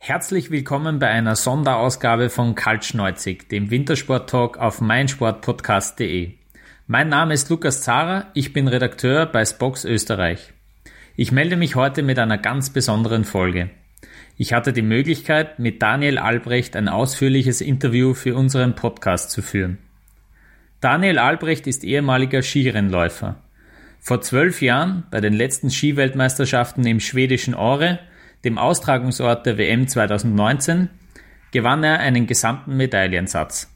Herzlich willkommen bei einer Sonderausgabe von Kaltschneuzig, dem Wintersport-Talk auf meinsportpodcast.de. Mein Name ist Lukas Zara, ich bin Redakteur bei Spox Österreich. Ich melde mich heute mit einer ganz besonderen Folge. Ich hatte die Möglichkeit, mit Daniel Albrecht ein ausführliches Interview für unseren Podcast zu führen. Daniel Albrecht ist ehemaliger Skirennläufer. Vor zwölf Jahren, bei den letzten Skiweltmeisterschaften im schwedischen Ore, dem Austragungsort der WM 2019, gewann er einen gesamten Medaillensatz.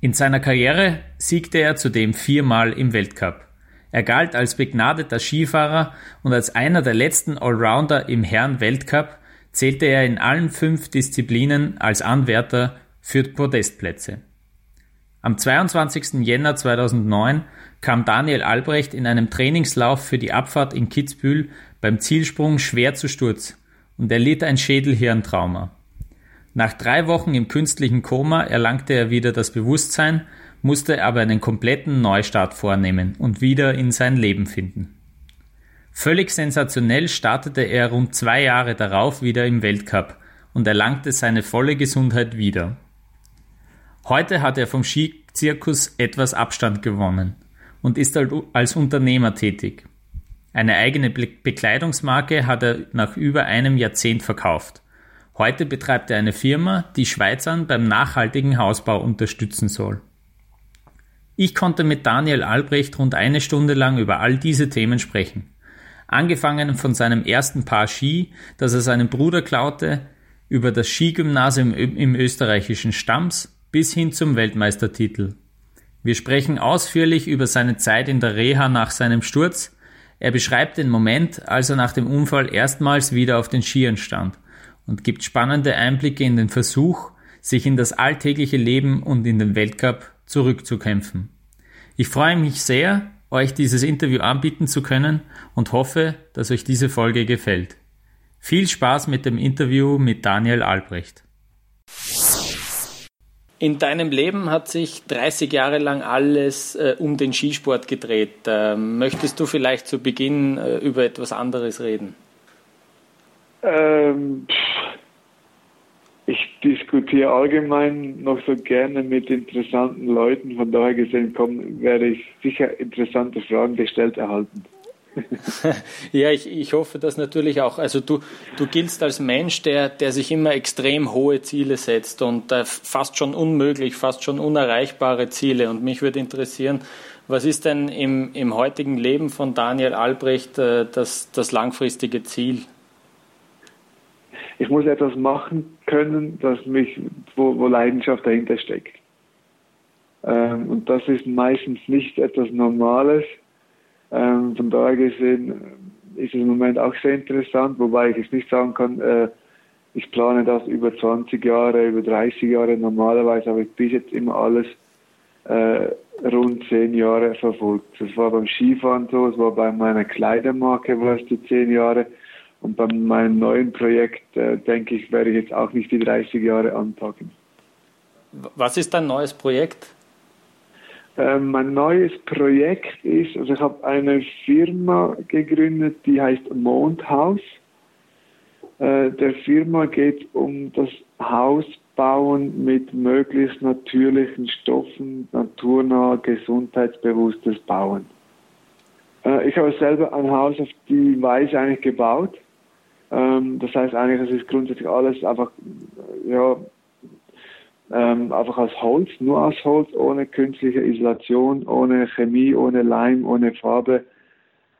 In seiner Karriere siegte er zudem viermal im Weltcup. Er galt als begnadeter Skifahrer und als einer der letzten Allrounder im Herren-Weltcup zählte er in allen fünf Disziplinen als Anwärter für Podestplätze. Am 22. Jänner 2009 kam Daniel Albrecht in einem Trainingslauf für die Abfahrt in Kitzbühel beim Zielsprung schwer zu Sturz und erlitt ein Schädelhirntrauma. Nach drei Wochen im künstlichen Koma erlangte er wieder das Bewusstsein, musste aber einen kompletten Neustart vornehmen und wieder in sein Leben finden. Völlig sensationell startete er rund zwei Jahre darauf wieder im Weltcup und erlangte seine volle Gesundheit wieder. Heute hat er vom Skizirkus etwas Abstand gewonnen und ist als Unternehmer tätig. Eine eigene Bekleidungsmarke hat er nach über einem Jahrzehnt verkauft. Heute betreibt er eine Firma, die Schweizern beim nachhaltigen Hausbau unterstützen soll. Ich konnte mit Daniel Albrecht rund eine Stunde lang über all diese Themen sprechen. Angefangen von seinem ersten Paar Ski, das er seinem Bruder klaute, über das Skigymnasium im österreichischen Stamms bis hin zum Weltmeistertitel. Wir sprechen ausführlich über seine Zeit in der Reha nach seinem Sturz. Er beschreibt den Moment, als er nach dem Unfall erstmals wieder auf den Skiern stand und gibt spannende Einblicke in den Versuch, sich in das alltägliche Leben und in den Weltcup zurückzukämpfen. Ich freue mich sehr, euch dieses Interview anbieten zu können und hoffe, dass euch diese Folge gefällt. Viel Spaß mit dem Interview mit Daniel Albrecht. In deinem Leben hat sich 30 Jahre lang alles äh, um den Skisport gedreht. Ähm, möchtest du vielleicht zu Beginn äh, über etwas anderes reden? Ähm, ich diskutiere allgemein noch so gerne mit interessanten Leuten. Von daher gesehen kommen, werde ich sicher interessante Fragen gestellt erhalten. Ja, ich, ich hoffe das natürlich auch. Also du, du giltst als Mensch, der, der sich immer extrem hohe Ziele setzt und äh, fast schon unmöglich, fast schon unerreichbare Ziele. Und mich würde interessieren, was ist denn im, im heutigen Leben von Daniel Albrecht äh, das, das langfristige Ziel? Ich muss etwas machen können, das mich, wo, wo Leidenschaft dahinter steckt. Ähm, und das ist meistens nicht etwas Normales, ähm, von daher gesehen äh, ist es im Moment auch sehr interessant, wobei ich jetzt nicht sagen kann, äh, ich plane das über 20 Jahre, über 30 Jahre. Normalerweise habe ich bis jetzt immer alles äh, rund 10 Jahre verfolgt. Das war beim Skifahren so, es war bei meiner Kleidermarke war es die 10 Jahre. Und bei meinem neuen Projekt, äh, denke ich, werde ich jetzt auch nicht die 30 Jahre anpacken. Was ist dein neues Projekt? Ähm, mein neues Projekt ist, also ich habe eine Firma gegründet, die heißt Mondhaus. Äh, der Firma geht um das Hausbauen mit möglichst natürlichen Stoffen, naturnah, gesundheitsbewusstes Bauen. Äh, ich habe selber ein Haus auf die Weise eigentlich gebaut. Ähm, das heißt eigentlich, es ist grundsätzlich alles einfach ja, ähm, einfach aus Holz, nur aus Holz, ohne künstliche Isolation, ohne Chemie, ohne Leim, ohne Farbe,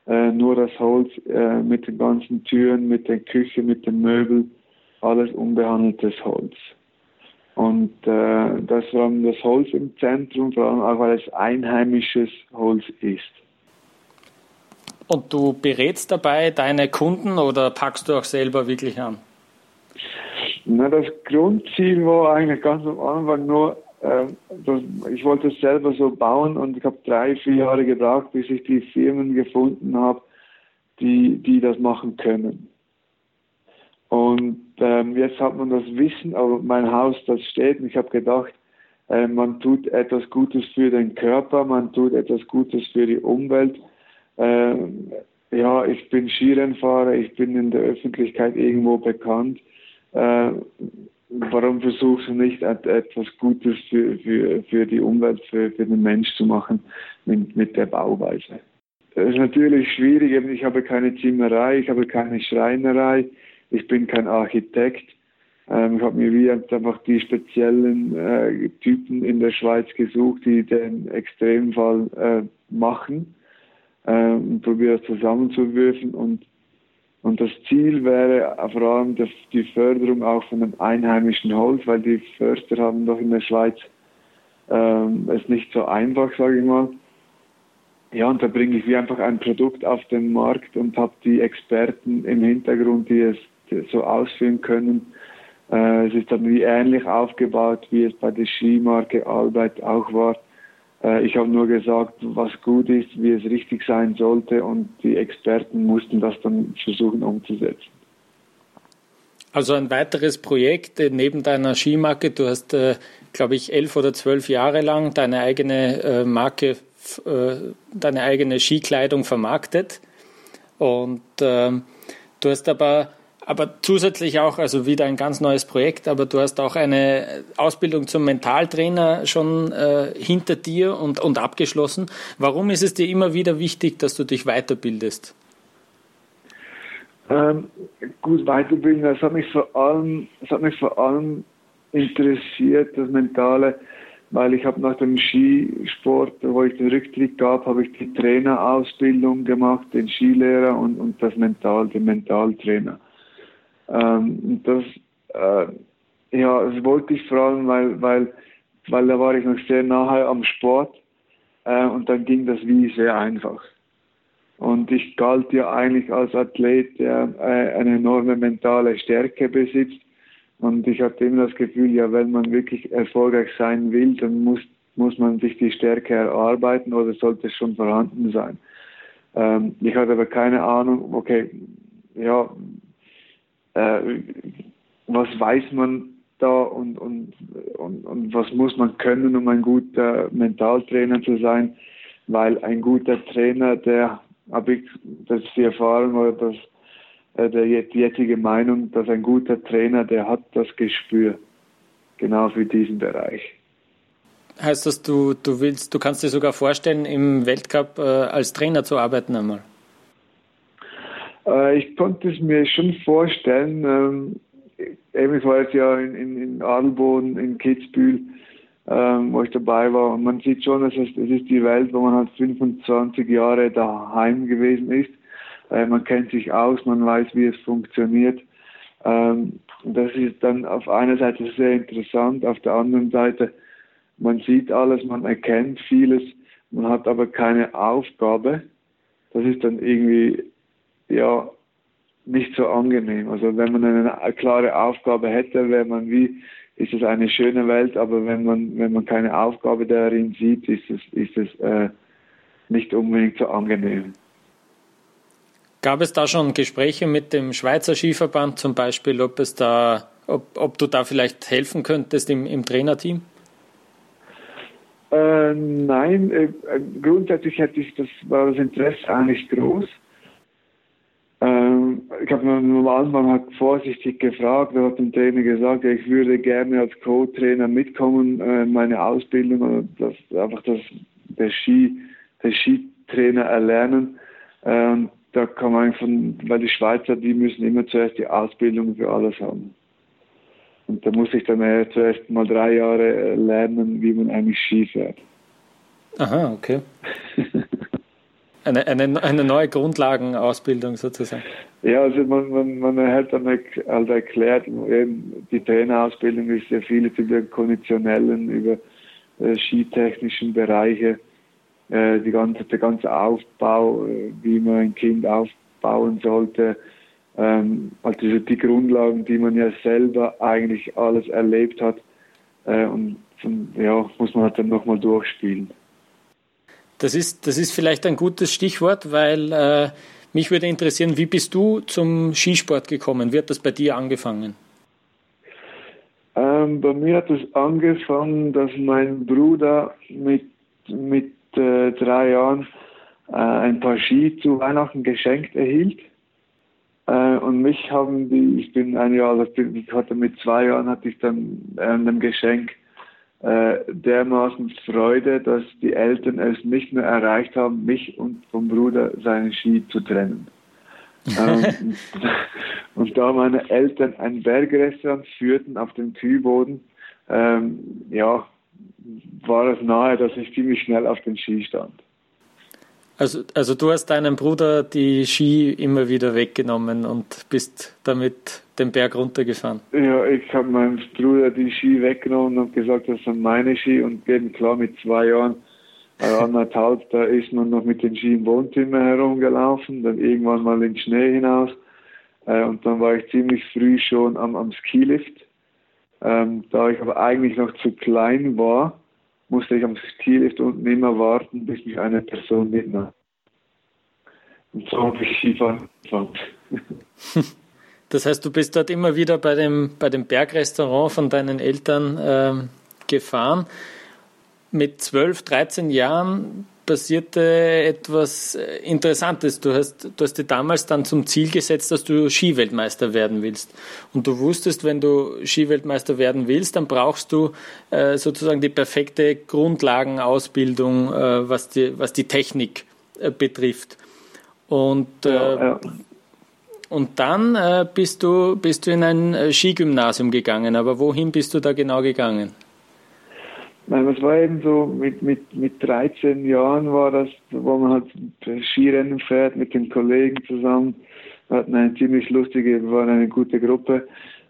äh, nur das Holz äh, mit den ganzen Türen, mit der Küche, mit den Möbeln, alles unbehandeltes Holz. Und äh, das vor allem das Holz im Zentrum, vor allem auch weil es einheimisches Holz ist. Und du berätst dabei deine Kunden oder packst du auch selber wirklich an? Na, das Grundziel war eigentlich ganz am Anfang nur, äh, dass ich wollte es selber so bauen und ich habe drei, vier Jahre gebraucht, bis ich die Firmen gefunden habe, die, die das machen können. Und ähm, jetzt hat man das Wissen, aber mein Haus, das steht und ich habe gedacht, äh, man tut etwas Gutes für den Körper, man tut etwas Gutes für die Umwelt. Äh, ja, ich bin Skirennfahrer, ich bin in der Öffentlichkeit irgendwo bekannt. Äh, warum versuchst du nicht etwas Gutes für, für, für die Umwelt, für, für den Mensch zu machen mit, mit der Bauweise? Das ist natürlich schwierig, ich habe keine Zimmerei, ich habe keine Schreinerei, ich bin kein Architekt. Ähm, ich habe mir wie einfach die speziellen äh, Typen in der Schweiz gesucht, die den Extremfall äh, machen äh, und probiere das zusammenzuwürfen und und das Ziel wäre vor allem die Förderung auch von dem einheimischen Holz, weil die Förster haben doch in der Schweiz ähm, es nicht so einfach, sage ich mal. Ja, und da bringe ich wie einfach ein Produkt auf den Markt und habe die Experten im Hintergrund, die es so ausführen können. Äh, es ist dann wie ähnlich aufgebaut, wie es bei der Skimarke Albert auch war. Äh, ich habe nur gesagt, was gut ist, wie es richtig sein sollte und die Experten mussten das dann versuchen umzusetzen. Also ein weiteres Projekt äh, neben deiner Skimarke. Du hast, äh, glaube ich, elf oder zwölf Jahre lang deine eigene Marke, deine eigene Skikleidung vermarktet. Und ähm, du hast aber aber zusätzlich auch, also wieder ein ganz neues Projekt, aber du hast auch eine Ausbildung zum Mentaltrainer schon äh, hinter dir und, und abgeschlossen. Warum ist es dir immer wieder wichtig, dass du dich weiterbildest? Ähm, gut, weiterbilden, das hat mich vor allem, das hat mich vor allem interessiert, das Mentale, weil ich habe nach dem Skisport, wo ich den Rücktritt gab, habe ich die Trainerausbildung gemacht, den Skilehrer und, und das Mental, den Mentaltrainer. Ähm, das, äh, ja, das wollte ich allem, weil, weil, weil da war ich noch sehr nahe am Sport äh, und dann ging das wie sehr einfach. Und ich galt ja eigentlich als Athlet, der äh, eine enorme mentale Stärke besitzt. Und ich hatte immer das Gefühl, ja, wenn man wirklich erfolgreich sein will, dann muss, muss man sich die Stärke erarbeiten oder sollte es schon vorhanden sein. Ähm, ich hatte aber keine Ahnung, okay, ja, äh, was weiß man da und, und, und, und was muss man können, um ein guter Mentaltrainer zu sein, weil ein guter Trainer, der habe ich, das die Erfahrung oder das, äh, der, die jetzige Meinung, dass ein guter Trainer, der hat das Gespür genau für diesen Bereich. Heißt das, du, du willst, du kannst dir sogar vorstellen, im Weltcup äh, als Trainer zu arbeiten einmal? Äh, ich konnte es mir schon vorstellen. Ähm, eben, ich ja in, in, in Adelboden, in Kitzbühel, ähm, wo ich dabei war. Und man sieht schon, es ist, ist die Welt, wo man halt 25 Jahre daheim gewesen ist. Äh, man kennt sich aus, man weiß, wie es funktioniert. Ähm, das ist dann auf einer Seite sehr interessant, auf der anderen Seite, man sieht alles, man erkennt vieles, man hat aber keine Aufgabe. Das ist dann irgendwie ja nicht so angenehm. Also wenn man eine klare Aufgabe hätte, wäre man wie, ist es eine schöne Welt, aber wenn man, wenn man keine Aufgabe darin sieht, ist es, ist es äh, nicht unbedingt so angenehm. Gab es da schon Gespräche mit dem Schweizer Skiverband zum Beispiel, ob es da, ob, ob du da vielleicht helfen könntest im, im Trainerteam? Äh, nein, äh, grundsätzlich hätte ich das, war das Interesse eigentlich groß. Ich habe am Anfang halt vorsichtig gefragt, da hat der Trainer gesagt, ja, ich würde gerne als Co-Trainer mitkommen, äh, meine Ausbildung, das, einfach das, der, Ski, der Skitrainer erlernen. Ähm, da kann man von, weil die Schweizer, die müssen immer zuerst die Ausbildung für alles haben. Und da muss ich dann äh, zuerst mal drei Jahre lernen, wie man eigentlich Ski fährt. Aha, okay. Eine, eine, eine neue Grundlagenausbildung sozusagen. Ja, also man, man, man hat dann halt erklärt, eben die Trainerausbildung ist sehr vieles über konditionellen, über äh, skitechnischen Bereiche, äh, die ganze, der ganze Aufbau, äh, wie man ein Kind aufbauen sollte, Ähm, also die Grundlagen, die man ja selber eigentlich alles erlebt hat äh, und ja, muss man halt dann nochmal durchspielen. Das ist, das ist vielleicht ein gutes Stichwort, weil äh, mich würde interessieren, wie bist du zum Skisport gekommen? Wie hat das bei dir angefangen? Ähm, bei mir hat es angefangen, dass mein Bruder mit, mit äh, drei Jahren äh, ein paar Ski zu Weihnachten geschenkt erhielt. Äh, und mich haben die, ich bin ein Jahr, also ich hatte mit zwei Jahren hatte ich dann äh, einem Geschenk äh, dermaßen Freude, dass die Eltern es nicht mehr erreicht haben, mich und vom Bruder seinen Ski zu trennen. ähm, und da meine Eltern ein Bergrestaurant führten auf dem Kühlboden, ähm, ja, war es nahe, dass ich ziemlich schnell auf den Ski stand. Also, also du hast deinem Bruder die Ski immer wieder weggenommen und bist damit den Berg runtergefahren? Ja, ich habe meinem Bruder die Ski weggenommen und gesagt, das sind meine Ski und eben klar mit zwei Jahren, äh, anderthalb, da ist man noch mit den Ski im Wohnzimmer herumgelaufen, dann irgendwann mal in den Schnee hinaus äh, und dann war ich ziemlich früh schon am, am Skilift. Ähm, da ich aber eigentlich noch zu klein war, musste ich am Skilift unten immer warten, bis mich eine Person mitnahm. Und so habe ich Skifahren angefangen. Das heißt, du bist dort immer wieder bei dem, bei dem Bergrestaurant von deinen Eltern ähm, gefahren. Mit 12, 13 Jahren passierte etwas äh, Interessantes. Du hast, du hast dir damals dann zum Ziel gesetzt, dass du Skiweltmeister werden willst. Und du wusstest, wenn du Skiweltmeister werden willst, dann brauchst du äh, sozusagen die perfekte Grundlagenausbildung, äh, was, die, was die Technik äh, betrifft. Und, ja, äh, ja. und dann äh, bist, du, bist du in ein Skigymnasium gegangen. Aber wohin bist du da genau gegangen? Nein, das war eben so, mit, mit, mit 13 Jahren war das, wo man halt Skirennen fährt mit den Kollegen zusammen. Wir hatten eine ziemlich lustige, wir waren eine gute Gruppe.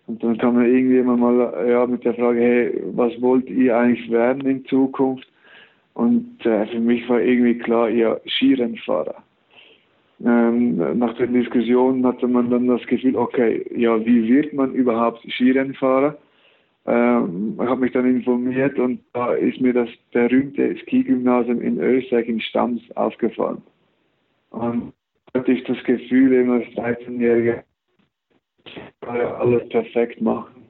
Und dann kam man irgendwie immer mal ja, mit der Frage, hey, was wollt ihr eigentlich werden in Zukunft? Und äh, für mich war irgendwie klar, ja, Skirennfahrer. Ähm, nach den Diskussionen hatte man dann das Gefühl, okay, ja, wie wird man überhaupt Skirennfahrer? Ähm, ich habe mich dann informiert und da ist mir das berühmte Ski-Gymnasium in Österreich in Stams aufgefallen. Und da hatte ich das Gefühl, immer als 13-Jähriger, alles perfekt machen.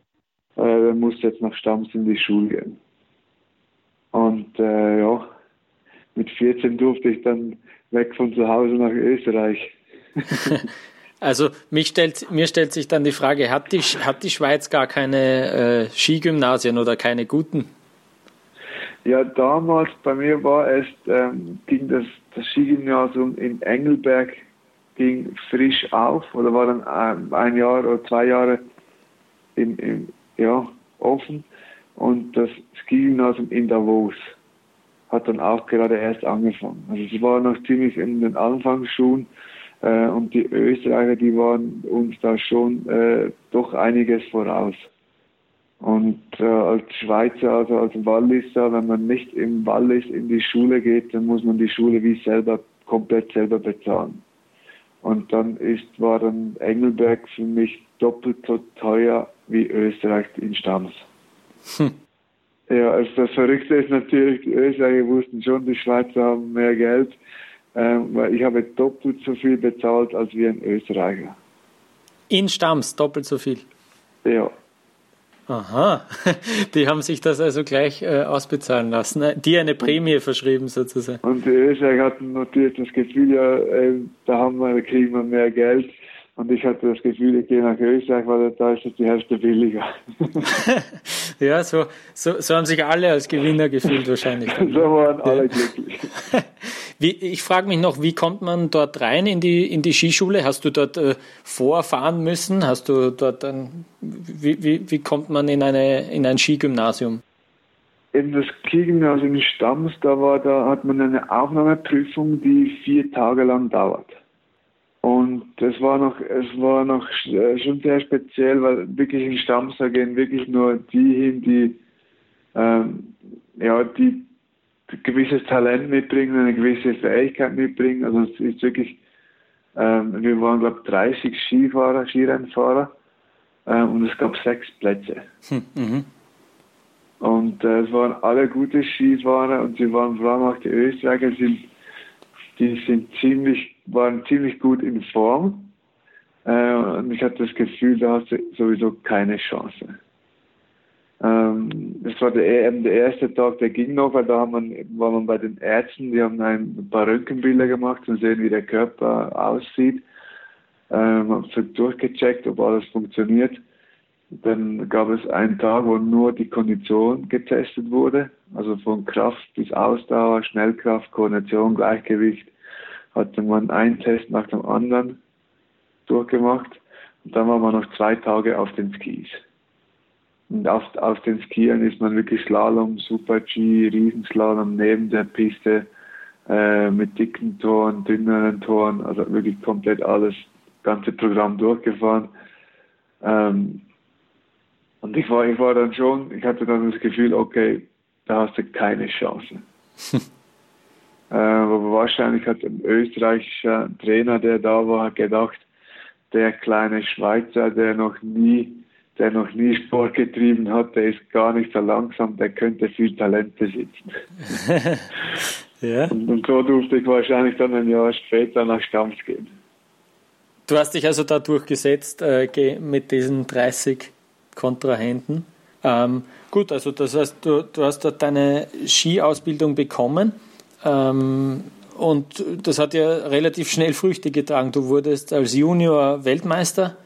Äh, muss jetzt nach Stams in die Schule gehen. Und äh, ja, mit 14 durfte ich dann weg von zu Hause nach Österreich. Also mich stellt, mir stellt sich dann die Frage, hat die, hat die Schweiz gar keine äh, Skigymnasien oder keine guten? Ja, damals bei mir war es, ähm, ging das, das Skigymnasium in Engelberg ging frisch auf oder war dann ein, ein Jahr oder zwei Jahre im, im, ja, offen und das Skigymnasium in Davos hat dann auch gerade erst angefangen. Also es war noch ziemlich in den Anfangsschuhen äh, und die Österreicher, die waren uns da schon äh, doch einiges voraus. Und äh, als Schweizer, also als Walliser, wenn man nicht im Wallis in die Schule geht, dann muss man die Schule wie selber komplett selber bezahlen. Und dann ist, war dann Engelberg für mich doppelt so teuer wie Österreich in Stams. Hm. Ja, also das Verrückte ist natürlich, die Österreicher wussten schon, die Schweizer haben mehr Geld weil ich habe doppelt so viel bezahlt als wir in Österreicher. In Stamms doppelt so viel? Ja. Aha, die haben sich das also gleich äh, ausbezahlen lassen, äh, die eine Prämie verschrieben sozusagen. Und die Österreicher hatten natürlich das Gefühl, ja, äh, da haben wir, kriegen wir mehr Geld. Und ich hatte das Gefühl, ich gehe nach Österreich, weil da ist es die Hälfte billiger. ja, so, so, so haben sich alle als Gewinner gefühlt wahrscheinlich. so waren alle glücklich. Wie, ich frage mich noch, wie kommt man dort rein in die, in die Skischule? Hast du dort äh, vorfahren müssen? Hast du dort ein, wie, wie, wie kommt man in, eine, in ein Skigymnasium? Eben das Skigymnasium in Stams, da, war, da hat man eine Aufnahmeprüfung, die vier Tage lang dauert. Und es war noch, es war noch äh, schon sehr speziell, weil wirklich in Stams da gehen wirklich nur die hin, die ähm, ja, die gewisses Talent mitbringen, eine gewisse Fähigkeit mitbringen. Also es ist wirklich Ähm, wir waren, glaube ich, 30 Skifahrer, Skirennfahrer ähm, und es gab sechs Plätze. Hm, mhm. Und äh, es waren alle gute Skifahrer und sie waren vor allem auch die Österreicher, sind, die sind ziemlich, waren ziemlich gut in Form. Äh, und ich hatte das Gefühl, da hast du sowieso keine Chance. Ähm, das war der, der erste Tag, der ging noch, weil da haben man, war man bei den Ärzten, die haben ein paar Röntgenbilder gemacht und sehen, wie der Körper aussieht. Ähm, haben durchgecheckt, ob alles funktioniert. Dann gab es einen Tag, wo nur die Kondition getestet wurde, also von Kraft bis Ausdauer, Schnellkraft, Koordination, Gleichgewicht. Hatte man einen Test nach dem anderen durchgemacht und dann war man noch zwei Tage auf den Skis. Und auf, auf den Skiern ist man wirklich Slalom, Super-G, Riesenslalom neben der Piste äh, mit dicken Toren, dünneren Toren, also wirklich komplett alles, ganze Programm durchgefahren. Ähm, und ich war, ich war dann schon, ich hatte dann das Gefühl, okay, da hast du keine Chance. äh, aber wahrscheinlich hat ein österreichischer Trainer, der da war, gedacht, der kleine Schweizer, der noch nie der noch nie Sport getrieben hat, der ist gar nicht so langsam, der könnte viel Talent besitzen. ja. und, und, so durfte ich wahrscheinlich dann ein Jahr später nach Stams gehen. Du hast dich also da durchgesetzt äh, mit diesen 30 Kontrahenten. Ähm, gut, also das heißt, du, du hast dort deine Skiausbildung bekommen. Ähm, und das hat ja relativ schnell Früchte getragen. Du wurdest als Junior Weltmeister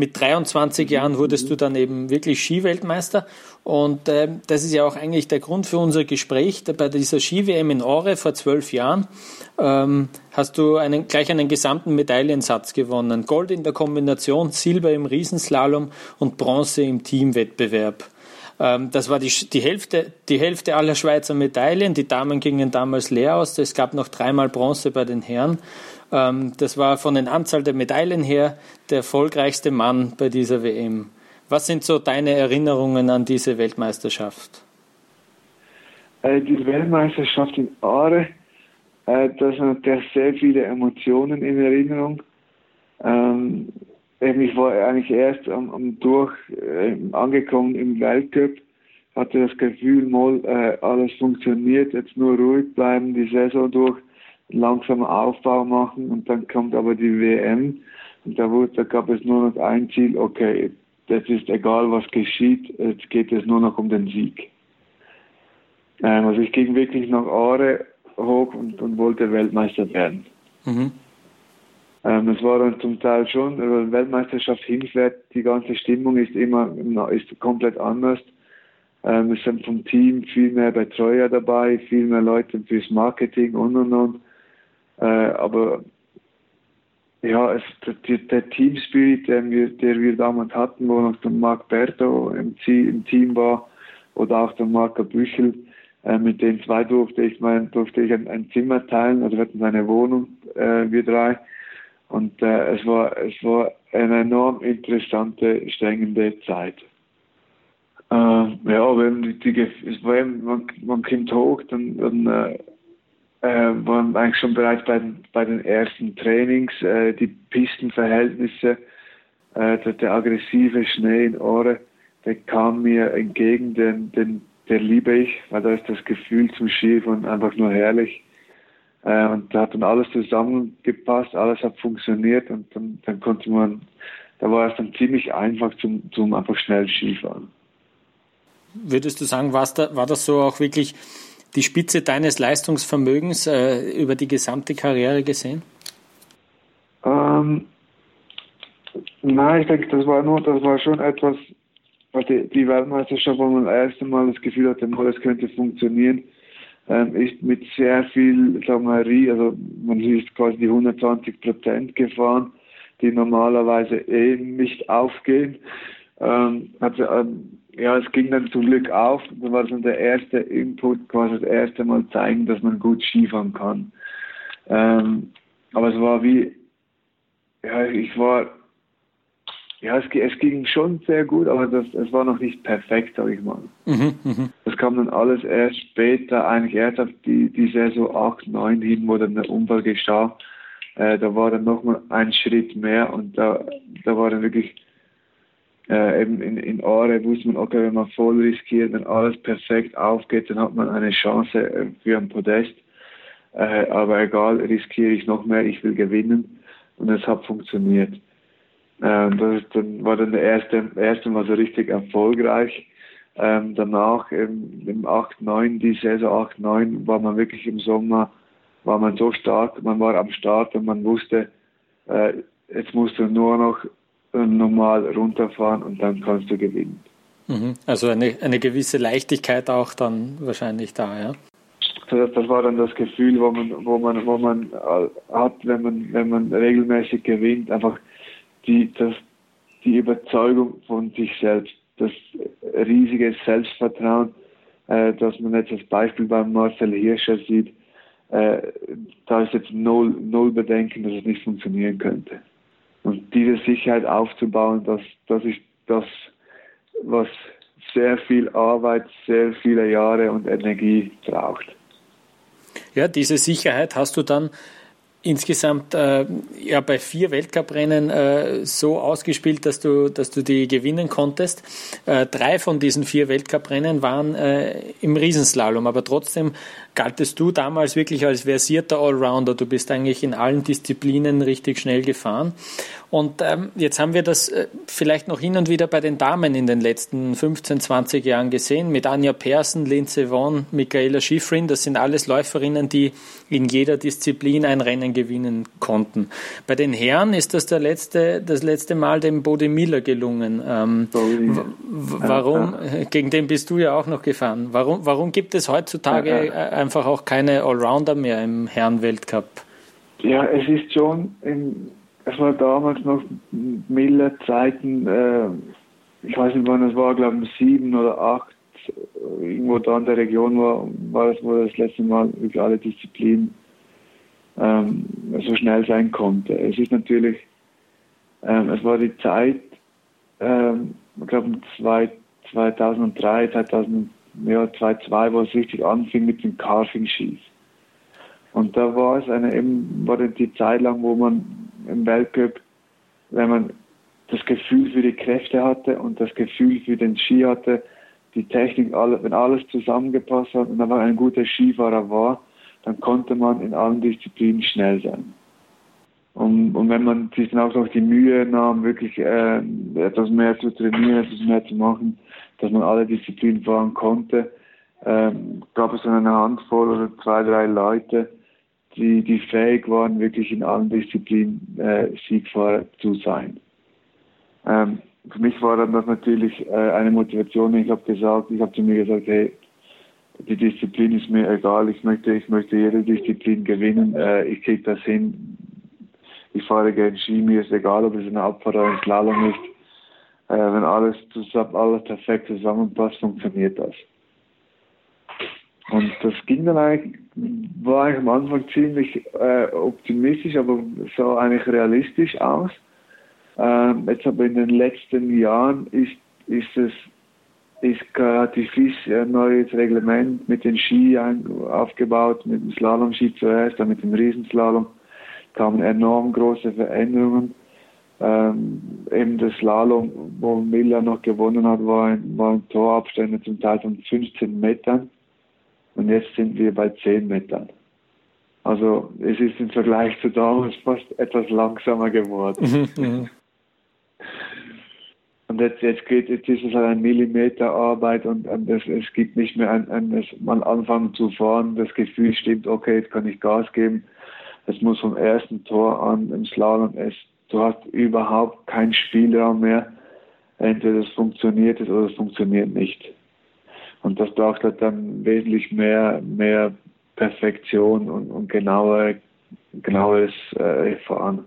mit 23 Jahren wurdest du dann eben wirklich Skiweltmeister. Und äh, das ist ja auch eigentlich der Grund für unser Gespräch. Bei dieser Ski-WM in Ore vor zwölf Jahren ähm, hast du einen, gleich einen gesamten Medaillensatz gewonnen. Gold in der Kombination, Silber im Riesenslalom und Bronze im Teamwettbewerb. Ähm, das war die, die, Hälfte, die Hälfte aller Schweizer Medaillen. Die Damen gingen damals leer aus. Es gab noch dreimal Bronze bei den Herren. Ähm, das war von den Anzahl der Medaillen her der erfolgreichste Mann bei dieser WM. Was sind so deine Erinnerungen an diese Weltmeisterschaft? Äh, die Weltmeisterschaft in Aare, äh, da sind sehr viele Emotionen in Erinnerung. Ähm, ich war eigentlich erst am, am durch äh, angekommen im Weltcup, hatte das Gefühl, mal alles funktioniert, jetzt nur ruhig bleiben, die Saison durch langsam Aufbau machen und dann kommt aber die WM und da, wurde, da gab es nur noch ein Ziel, okay, das ist egal, was geschieht, jetzt geht es nur noch um den Sieg. Ähm, also ich ging wirklich nach Aare hoch und, und wollte Weltmeister werden. Mhm. Ähm, das war dann zum Teil schon, wenn Weltmeisterschaft hinfährt, die ganze Stimmung ist immer ist komplett anders. Ähm, es sind vom Team viel mehr Betreuer dabei, viel mehr Leute fürs Marketing und und und. Äh, aber ja, es, der, der Team Spirit, den wir, der wir damals hatten, wo noch der Marc Berto im, im Team war oder auch der Marco Büchel, äh, mit den zwei durfte ich mein, durfte ich ein, ein Zimmer teilen, also wir hatten eine Wohnung, äh, wir drei. Und äh, es war es war eine enorm interessante, strengende Zeit. Äh, ja, wenn die, die eben, man, man kommt hoch, dann, dann äh, waren eigentlich schon bereits bei, bei den ersten Trainings. Äh, die Pistenverhältnisse, äh, der, der, aggressive Schnee in Ore, der kam mir entgegen, den, den, der liebe ich, weil da ist das Gefühl zum Skifahren einfach nur herrlich. Äh, und da hat dann alles zusammengepasst, alles hat funktioniert und dann, dann konnte man, da war es dann ziemlich einfach zum, zum einfach schnell Skifahren. Würdest du sagen, war das so auch wirklich die Spitze deines Leistungsvermögens äh, über die gesamte Karriere gesehen? Ähm, nein, ich denke, das war nur, das war schon etwas, die, die Weltmeisterschaft, wo man das erste Mal das Gefühl hatte, das könnte funktionieren, ähm, ist mit sehr viel, sagen wir, also man ist quasi die 120 Prozent gefahren, die normalerweise eh nicht aufgehen. Ähm, also, ähm, ja, es ging dann zum Glück auf. Das war dann der erste Input, quasi das erste Mal zeigen, dass man gut Skifahren kann. Ähm, aber es war wie, ja, ich war, ja, es, es ging schon sehr gut, aber das, es war noch nicht perfekt, sag ich mal. Mhm, mh. Das kam dann alles erst später, eigentlich erst auf die, die Saison 8, 9 hin, wo dann der Unfall geschah. äh, da war dann nochmal ein Schritt mehr und da, da war dann wirklich äh, eben in, in Aare wusste man, okay, wenn man voll riskiert, wenn alles perfekt aufgeht, dann hat man eine Chance äh, für ein Podest. Äh, aber egal, riskiere ich noch mehr, ich will gewinnen. Und es hat funktioniert. Ähm, das dann war dann der erste, erste Mal so richtig erfolgreich. Ähm, danach im, im 8, 9, die Saison 8, 9 war man wirklich im Sommer, war man so stark, man war am Start und man wusste, äh, jetzt musst du nur noch normal runterfahren und dann kannst du gewinnen. Mhm. Also eine, eine gewisse Leichtigkeit auch dann wahrscheinlich da, ja? Das, das war dann das Gefühl, wo man, wo man, wo man äh, hat, wenn man, wenn man regelmäßig gewinnt, einfach die, das, die Überzeugung von sich selbst, das riesige Selbstvertrauen, äh, dass man jetzt als Beispiel beim Marcel Hirscher sieht, äh, da ist jetzt null, null Bedenken, dass es nicht funktionieren könnte. Diese Sicherheit aufzubauen, das, das ist das, was sehr viel Arbeit, sehr viele Jahre und Energie braucht. Ja, diese Sicherheit hast du dann insgesamt äh, ja bei vier Weltcuprennen äh, so ausgespielt, dass du, dass du die gewinnen konntest. Äh, drei von diesen vier Weltcuprennen waren äh, im Riesenslalom, aber trotzdem galtest du damals wirklich als versierter Allrounder. Du bist eigentlich in allen Disziplinen richtig schnell gefahren. Und ähm, jetzt haben wir das äh, vielleicht noch hin und wieder bei den Damen in den letzten 15, 20 Jahren gesehen, mit Anja Persen, Lindsey Vonn, Michaela Schifrin. Das sind alles Läuferinnen, die in jeder Disziplin ein Rennen gewinnen konnten. Bei den Herren ist das der letzte, das letzte Mal dem Bode Miller gelungen. Ähm, warum? Gegen den bist du ja auch noch gefahren. Warum, warum gibt es heutzutage äh, einfach auch keine Allrounder mehr im Herrenweltcup? Ja, es ist schon im es war damals noch Miller-Zeiten, äh, ich weiß nicht wann es war, glaube ich sieben oder acht, irgendwo da in der Region war, war es, wo das letzte Mal über alle Disziplinen ähm, so schnell sein konnte. Es ist natürlich, ähm, es war die Zeit, ähm, ich glaube 2003, 2000, ja, 2002, wo es richtig anfing mit dem Carving-Skis. Und da war es eine, eben, war die Zeit lang, wo man im Weltcup, wenn man das Gefühl für die Kräfte hatte und das Gefühl für den Ski hatte, die Technik, wenn alles zusammengepasst hat und man ein guter Skifahrer war, dann konnte man in allen Disziplinen schnell sein. Und, und wenn man sich dann auch noch die Mühe nahm, wirklich äh, etwas mehr zu trainieren, etwas mehr zu machen, dass man alle Disziplinen fahren konnte, äh, gab es eine Handvoll oder zwei, drei Leute, die, die fähig waren, wirklich in allen Disziplinen äh, Siegfahrer zu sein. Ähm, für mich war dann das natürlich äh, eine Motivation. Ich habe gesagt, ich habe zu mir gesagt, hey, die Disziplin ist mir egal. Ich möchte, ich möchte jede Disziplin gewinnen. Äh, ich kriege das hin. Ich fahre gerne Ski. Mir ist egal, ob es eine Abfahrt oder ein Slalom ist. Äh, wenn alles zusammen, alles perfekt zusammenpasst, funktioniert das. Und das ging dann eigentlich, war ich am Anfang ziemlich äh, optimistisch, aber sah eigentlich realistisch aus. Ähm, jetzt aber in den letzten Jahren ist, ist es ist die FIS ein neues Reglement mit den Ski aufgebaut, mit dem Slalom-Ski zuerst, dann mit dem Riesenslalom kamen enorm große Veränderungen. Ähm, eben das Slalom, wo Miller noch gewonnen hat, war ein, war ein Torabstände zum Teil von 15 Metern. Und jetzt sind wir bei 10 Metern. Also es ist im Vergleich zu damals fast etwas langsamer geworden. Mhm, mhm. und jetzt, jetzt geht jetzt ist es halt ein Millimeter Arbeit und, und es, es gibt nicht mehr ein, ein es, man anfangen zu fahren, das Gefühl stimmt, okay, jetzt kann ich Gas geben. Es muss vom ersten Tor an im Slalom, es, du hast überhaupt keinen Spielraum mehr. Entweder es funktioniert es oder es funktioniert nicht. Und das braucht halt dann wesentlich mehr, mehr Perfektion und, und genaue, genaues äh, Fahren.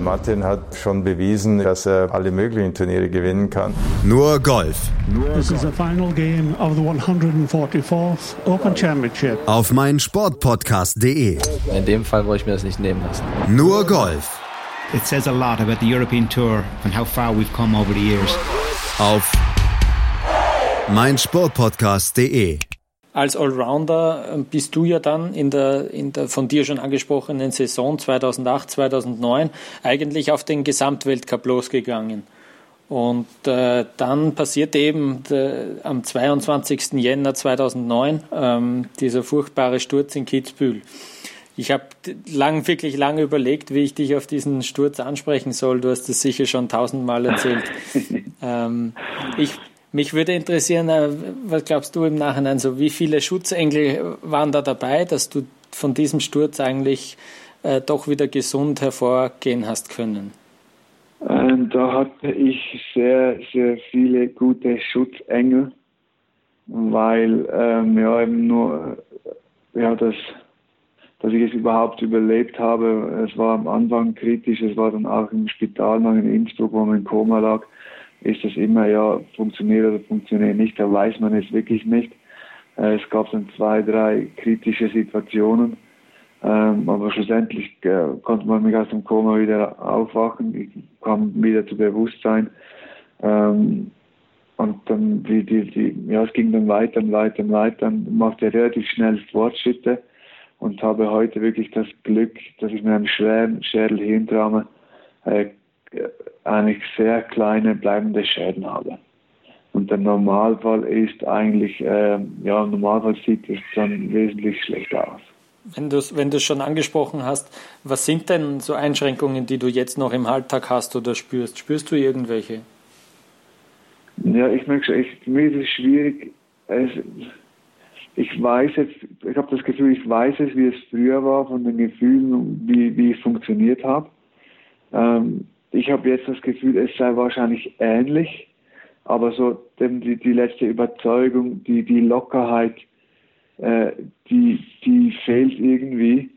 Martin hat schon bewiesen, dass er alle möglichen Turniere gewinnen kann. Nur Golf. This is the final game of the 144th Open Championship. Auf meinsportpodcast.de. In dem Fall wollte ich mir das nicht nehmen lassen. Nur Golf. It says a lot about the European Tour and how far we've come over the years. Auf meinsportpodcast.de als Allrounder ähm, bist du ja dann in der, in der von dir schon angesprochenen Saison 2008, 2009 eigentlich auf den Gesamtweltcup losgegangen. Und äh, dann passierte eben der, am 22. Jänner 2009 ähm, dieser furchtbare Sturz in Kitzbühel. Ich habe lang, wirklich lange überlegt, wie ich dich auf diesen Sturz ansprechen soll. Du hast es sicher schon tausendmal erzählt. ähm, ich, mich würde interessieren, äh, was glaubst du im Nachhinein so, wie viele Schutzengel waren da dabei, dass du von diesem Sturz eigentlich äh, doch wieder gesund hervorgehen hast können? Ähm, da hatte ich sehr, sehr viele gute Schutzengel, weil ähm, ja eben nur ja das dass ich es überhaupt überlebt habe. Es war am Anfang kritisch, es war dann auch im Spital noch in Innsbruck, wo man in Koma lag, ist es immer, ja, funktioniert oder funktioniert nicht, da weiß man es wirklich nicht. Äh, es gab dann zwei, drei kritische Situationen, ähm, aber schlussendlich äh, konnte man mich aus dem Koma wieder aufwachen, ich kam wieder zu Bewusstsein. Ähm, und dann, die, die, die, ja, es ging dann weiter und weiter und weiter und machte relativ schnell Fortschritte und habe heute wirklich das Glück, dass ich mit einem schweren Schädelhirntrauma äh, eigentlich sehr kleine bleibende Schäden habe. Und der Normalfall ist eigentlich, äh, ja, im Normalfall sieht es dann wesentlich schlechter aus. Wenn du es wenn schon angesprochen hast, was sind denn so Einschränkungen, die du jetzt noch im Alltag hast oder spürst? Spürst du irgendwelche? Ja, ich merke schon, ich, mir ist es schwierig. Es, ich weiß jetzt, ich habe das Gefühl, ich weiß es, wie es früher war, von den Gefühlen, wie, wie ich funktioniert habe. Ähm, ich habe jetzt das Gefühl, es sei wahrscheinlich ähnlich, aber so die, die letzte Überzeugung, die, die Lockerheit, äh, die, die fehlt irgendwie.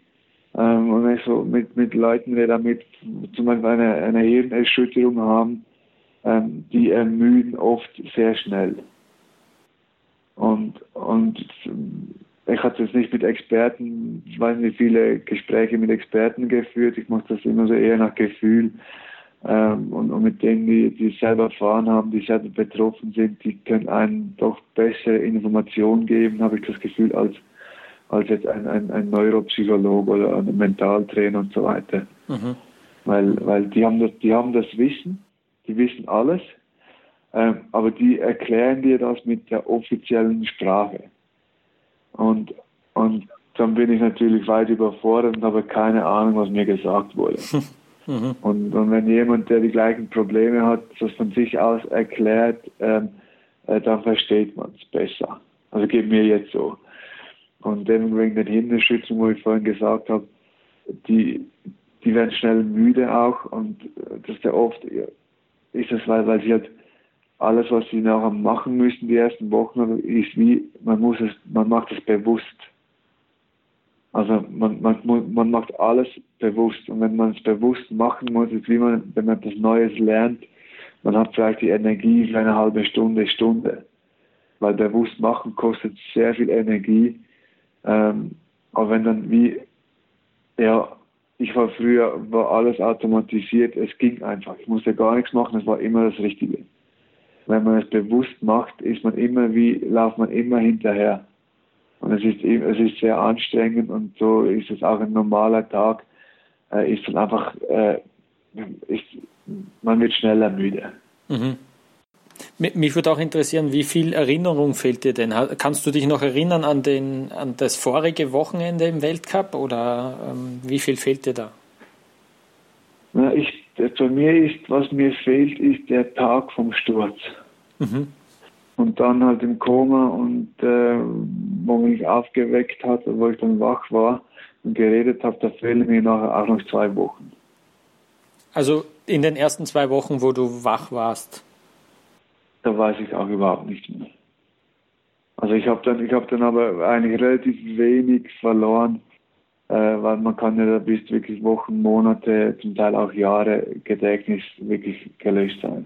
Ähm, und wenn ich so mit, mit Leuten, die damit zum Beispiel eine, eine Hirnerschütterung haben, ähm, die ermüden oft sehr schnell. Und, und ich hatte jetzt nicht mit Experten, ich weiß nicht, viele Gespräche mit Experten geführt. Ich mache das immer so eher nach Gefühl. Ähm, und, und, mit denen, die, die selber erfahren haben, die selber betroffen sind, die können einem doch bessere Informationen geben, habe ich das Gefühl, als, als jetzt ein, ein, ein Neuropsychologe oder ein Mentaltrainer und so weiter. Mhm. Weil, weil die haben das, die haben das Wissen, die wissen alles ähm, aber die erklären dir das mit der offiziellen Sprache. Und, und dann bin ich natürlich weit überfordert und habe keine Ahnung, was mir gesagt wurde. Mhm. Und, und, wenn jemand, der die gleichen Probleme hat, das von sich aus erklärt, ähm, äh, dann versteht man es besser. Also geht mir jetzt so. Und eben wegen den Hinderschützen, wo ich vorhin gesagt habe, die, die werden schnell müde auch und äh, das ist ja oft, ist das, weil, weil sie halt alles, was sie nachher machen müssen, die ersten Wochen, ist wie, man muss es, man macht es bewusst. Also man, man, man macht alles bewusst und wenn man es bewusst machen muss, ist wie man, wenn man etwas Neues lernt, man hat vielleicht die Energie für eine halbe Stunde, Stunde. Weil bewusst machen kostet sehr viel Energie. Ähm, aber wenn dann wie, ja, ich war früher, war alles automatisiert, es ging einfach. Ich musste gar nichts machen, es war immer das Richtige wenn man es bewusst macht, ist man immer wie, lauft man immer hinterher. Und es ist, es ist sehr anstrengend und so ist es auch ein normaler Tag, äh, ist dann einfach, äh, ist, man wird schneller müde. Mhm. Mich würde auch interessieren, wie viel Erinnerung fehlt dir denn? Kannst du dich noch erinnern an, den, an das vorige Wochenende im Weltcup oder ähm, wie viel fehlt dir da? Na, ich bei mir ist, was mir fehlt, ist der Tag vom Sturz. Mhm. Und dann halt im Koma und äh, wo mich aufgeweckt hat, wo ich dann wach war und geredet habe, da fehlen mir nachher auch noch zwei Wochen. Also in den ersten zwei Wochen, wo du wach warst? Da weiß ich auch überhaupt nicht mehr. Also ich habe dann, ich habe dann aber eigentlich relativ wenig verloren weil man kann ja da bis wirklich Wochen, Monate, zum Teil auch Jahre Gedächtnis wirklich gelöscht sein.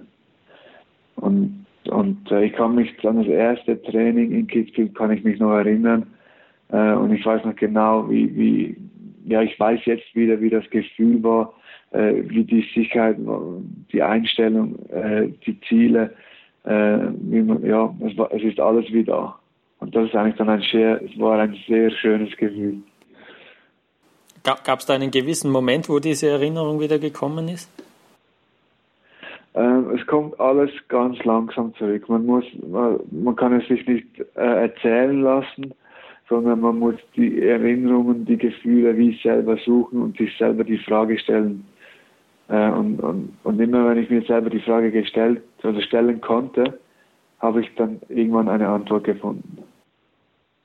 Und, und äh, ich kann mich an das erste Training in Kitzbühel kann ich mich noch erinnern äh, und ich weiß noch genau, wie, wie, ja, ich weiß jetzt wieder, wie das Gefühl war, äh, wie die Sicherheit, die Einstellung, äh, die Ziele, äh, man, ja, es, war, es ist alles wieder. Und das ist eigentlich dann ein sehr, es war ein sehr schönes Gefühl. Gab es da einen gewissen Moment, wo diese Erinnerung wieder gekommen ist? Ähm, es kommt alles ganz langsam zurück. Man muss, man, man kann es sich nicht äh, erzählen lassen, sondern man muss die Erinnerungen, die Gefühle wie selber suchen und sich selber die Frage stellen. Äh, und, und, und immer wenn ich mir selber die Frage gestellt oder stellen konnte, habe ich dann irgendwann eine Antwort gefunden.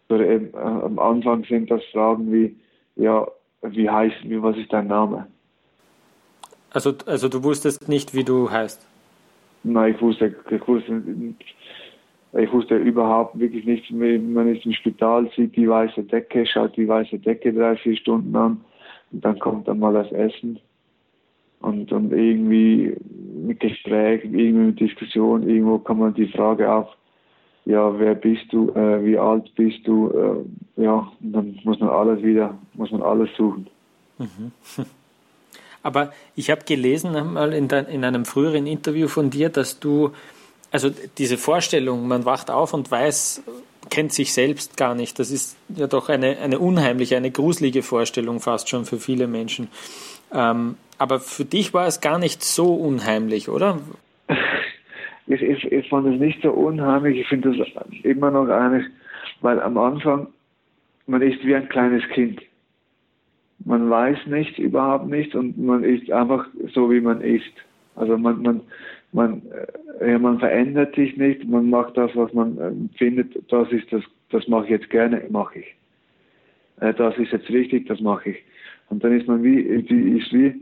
Oder eben, äh, am Anfang sind das Fragen wie, ja, wie heißt, wie, was ist dein Name? Also, also du wusstest nicht, wie du heißt? Nein, ich wusste, ich wusste, ich wusste überhaupt wirklich nichts. Man ist im Spital, sieht die weiße Decke, schaut die weiße Decke drei, vier Stunden an und dann kommt dann mal das Essen und, und irgendwie mit Gespräch, irgendwie mit Diskussion, irgendwo kann man die Frage auf, ja, wer bist du, äh, wie alt bist du, äh, ja, dann muss man alles wieder, muss man alles suchen. Mhm. Aber ich habe gelesen einmal in, in einem früheren Interview von dir, dass du, also diese Vorstellung, man wacht auf und weiß, kennt sich selbst gar nicht. Das ist ja doch eine, eine unheimliche, eine gruselige Vorstellung fast schon für viele Menschen. Ähm, aber für dich war es gar nicht so unheimlich, oder? Ich, ich, ich fand es nicht so unheimlich. Ich finde das immer noch eigentlich, weil am Anfang, man ist wie ein kleines Kind. Man weiß nichts, überhaupt nichts und man ist einfach so, wie man ist. Also man, man, man, äh, ja, man verändert sich nicht, man macht das, was man äh, findet, das ist das, das mache ich jetzt gerne, mache ich. Äh, das ist jetzt richtig, das mache ich. Und dann ist man wie, ist wie,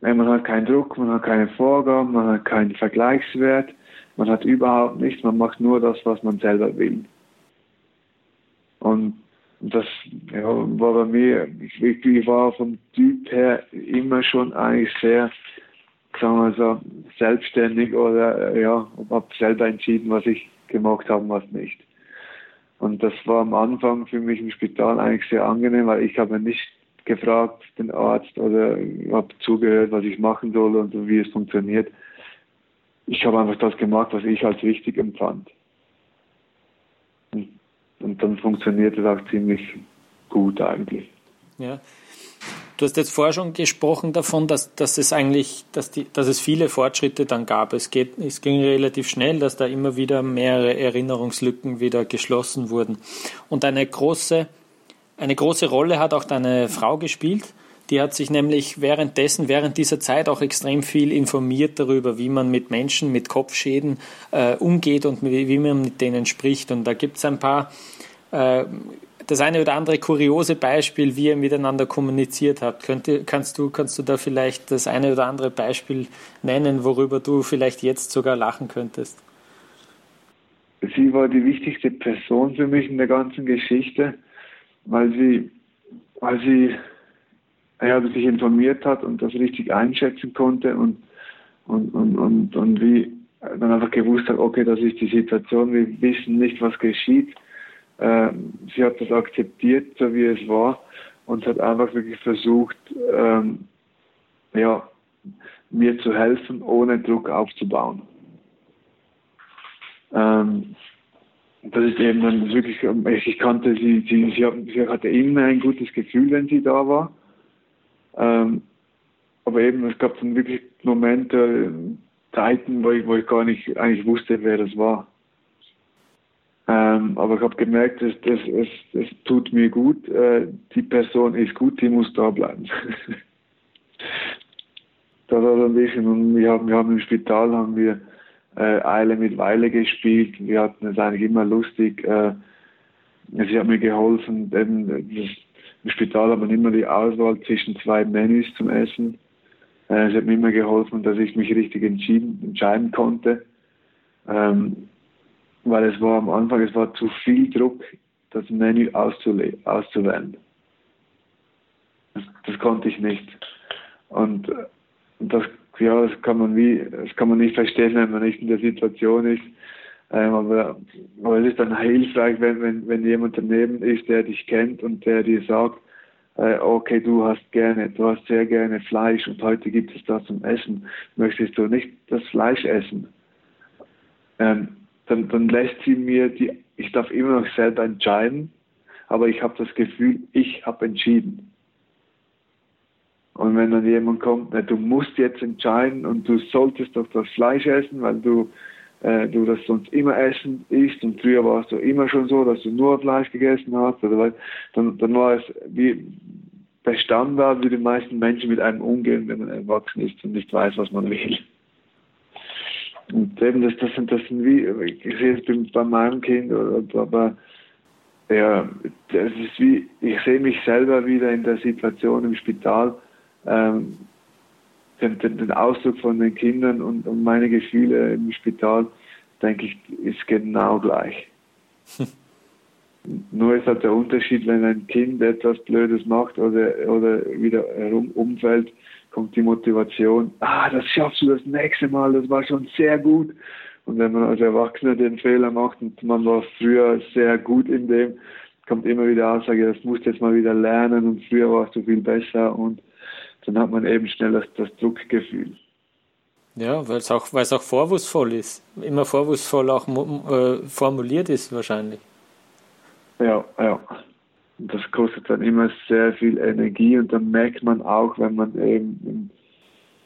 man hat keinen Druck, man hat keine Vorgaben, man hat keinen Vergleichswert, man hat überhaupt nichts, man macht nur das, was man selber will. Und das ja, war bei mir, ich, ich war vom Typ her immer schon eigentlich sehr, sagen wir so, selbstständig oder ja, habe selber entschieden, was ich gemacht habe und was nicht. Und das war am Anfang für mich im Spital eigentlich sehr angenehm, weil ich habe nicht gefragt, den Arzt, oder habe zugehört, was ich machen soll und wie es funktioniert. Ich habe einfach das gemacht, was ich als wichtig empfand. Und dann funktioniert es auch ziemlich gut eigentlich. Ja. Du hast jetzt vorher schon gesprochen davon, dass, dass es eigentlich, dass, die, dass es viele Fortschritte dann gab. Es, geht, es ging relativ schnell, dass da immer wieder mehrere Erinnerungslücken wieder geschlossen wurden. Und eine große, eine große Rolle hat auch deine Frau gespielt. Die hat sich nämlich währenddessen, während dieser Zeit auch extrem viel informiert darüber, wie man mit Menschen mit Kopfschäden äh, umgeht und wie, wie, man mit denen spricht. Und da gibt es ein paar äh, das eine oder andere kuriose Beispiel, wie ihr miteinander kommuniziert habt. Könnte, kannst, du, kannst du da vielleicht das eine oder andere Beispiel nennen, worüber du vielleicht jetzt sogar lachen könntest? Sie war die wichtigste Person für mich in der ganzen Geschichte, weil sie, weil sie ja, sich informiert hat und das richtig einschätzen konnte und, und, und, und, und wie dann einfach gewusst hat, okay, das ist die Situation, wir wissen nicht, was geschieht äh, sie hat das akzeptiert, so wie es war, und hat einfach wirklich versucht, ähm, ja, mir zu helfen, ohne Druck aufzubauen. Ähm, das ist eben dann wirklich, ich kannte sie, sie, sie, sie hatte immer ein gutes Gefühl, wenn sie da war. Ähm, aber eben, es gab dann wirklich Momente, Zeiten, wo ich, wo ich gar nicht eigentlich wusste, wer das war. Ähm, aber ich habe gemerkt, es, es, es, es tut mir gut. Äh, die Person ist gut, die muss da bleiben. das war so ein bisschen. Und wir haben, wir haben im Spital haben wir äh, Eile mit Weile gespielt. Wir hatten es eigentlich immer lustig. Äh, sie hat mir geholfen, denn das, im Spital hat man immer die Auswahl zwischen zwei Menüs zum Essen. Äh, sie hat mir immer geholfen, dass ich mich richtig entscheiden konnte. Ähm, weil es war am Anfang, es war zu viel Druck, das Menü auszuwählen. Das, das, konnte ich nicht. Und das, ja, das kann man wie, das kann man nicht verstehen, wenn man nicht in der Situation ist. Ähm, aber, aber es ist dann hilfreich, wenn, wenn, wenn jemand daneben ist, der dich kennt und der dir sagt, äh, okay, du hast gerne, du hast sehr gerne Fleisch und heute gibt es das zum Essen. Möchtest du nicht das Fleisch essen? Ähm, dann, dann lässt sie mir die, ich darf immer noch selber entscheiden, aber ich habe das Gefühl, ich habe entschieden. Und wenn dann jemand kommt, du musst jetzt entscheiden und du solltest doch das Fleisch essen, weil du, äh, du das sonst immer essen isst und früher war es so immer schon so, dass du nur Fleisch gegessen hast, oder dann, dann war es wie der Standard, wie die meisten Menschen mit einem umgehen, wenn man erwachsen ist und nicht weiß, was man will. Und eben, das, das, sind, das sind wie, ich sehe es bei meinem Kind, aber ja, das ist wie, ich sehe mich selber wieder in der Situation im Spital, ähm, den, den, den, Ausdruck von den Kindern und, und, meine Gefühle im Spital, denke ich, ist genau gleich. Nur ist halt der Unterschied, wenn ein Kind etwas Blödes macht oder, oder wieder herum umfällt, kommt die Motivation, ah, das schaffst du das nächste Mal, das war schon sehr gut. Und wenn man als Erwachsener den Fehler macht und man war früher sehr gut in dem, kommt immer wieder Aussage, das musst du jetzt mal wieder lernen und früher warst du viel besser und dann hat man eben schnell das, das Druckgefühl. Ja, weil es auch, weil es auch vorwurfsvoll ist. Immer vorwurfsvoll auch äh, formuliert ist wahrscheinlich. Ja, ja das kostet dann immer sehr viel Energie und dann merkt man auch, wenn man eben,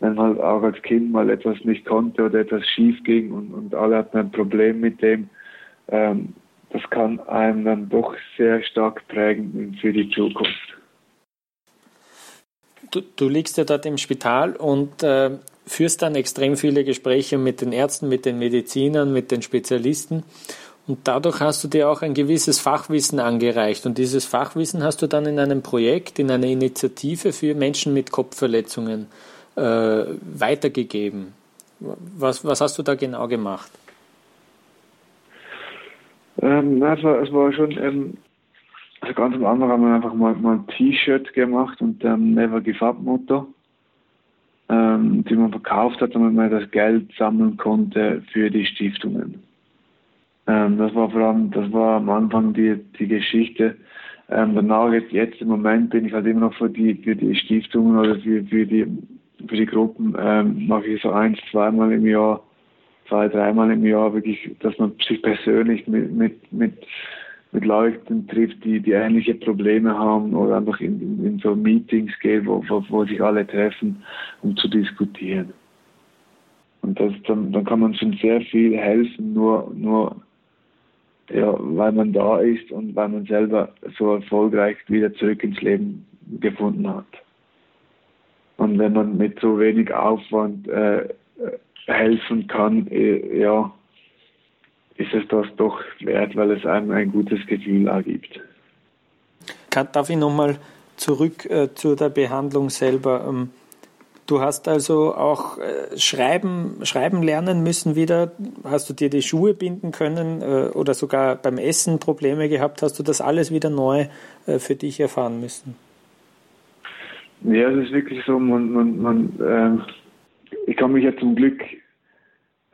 wenn man auch als Kind mal etwas nicht konnte oder etwas schief ging und, und alle hatten ein Problem mit dem, ähm, das kann einem dann doch sehr stark prägen für die Zukunft. Du, du liegst ja dort im Spital und äh, führst dann extrem viele Gespräche mit den Ärzten, mit den Medizinern, mit den Spezialisten. Und dadurch hast du dir auch ein gewisses Fachwissen angereicht. Und dieses Fachwissen hast du dann in einem Projekt, in einer Initiative für Menschen mit Kopfverletzungen äh, weitergegeben. Was, was hast du da genau gemacht? Ähm, es, war, es war schon, ähm, also ganz am Anfang haben wir einfach mal, mal ein T-Shirt gemacht und ähm, Never Give Up Motto, ähm, die man verkauft hat, damit man das Geld sammeln konnte für die Stiftungen. Ähm, das war vor allem, das war am Anfang die, die Geschichte. Ähm, danach jetzt, jetzt im Moment bin ich halt immer noch für die, für die Stiftungen oder für, für die, für die Gruppen, ähm, mache ich so eins, zweimal im Jahr, zwei, dreimal im Jahr wirklich, dass man sich persönlich mit, mit, mit, mit Leuten trifft, die, die ähnliche Probleme haben oder einfach in, in, in so Meetings geht, wo, wo, wo sich alle treffen, um zu diskutieren. Und das, dann, dann kann man schon sehr viel helfen, nur, nur ja, weil man da ist und weil man selber so erfolgreich wieder zurück ins Leben gefunden hat. Und wenn man mit so wenig Aufwand äh, helfen kann, äh, ja, ist es das doch wert, weil es einem ein gutes Gefühl ergibt. Darf ich nochmal zurück äh, zu der Behandlung selber? Ähm, Du hast also auch äh, schreiben, schreiben lernen müssen wieder. Hast du dir die Schuhe binden können äh, oder sogar beim Essen Probleme gehabt? Hast du das alles wieder neu äh, für dich erfahren müssen? Ja, es ist wirklich so. Man, man, man, äh, ich kann mich ja zum Glück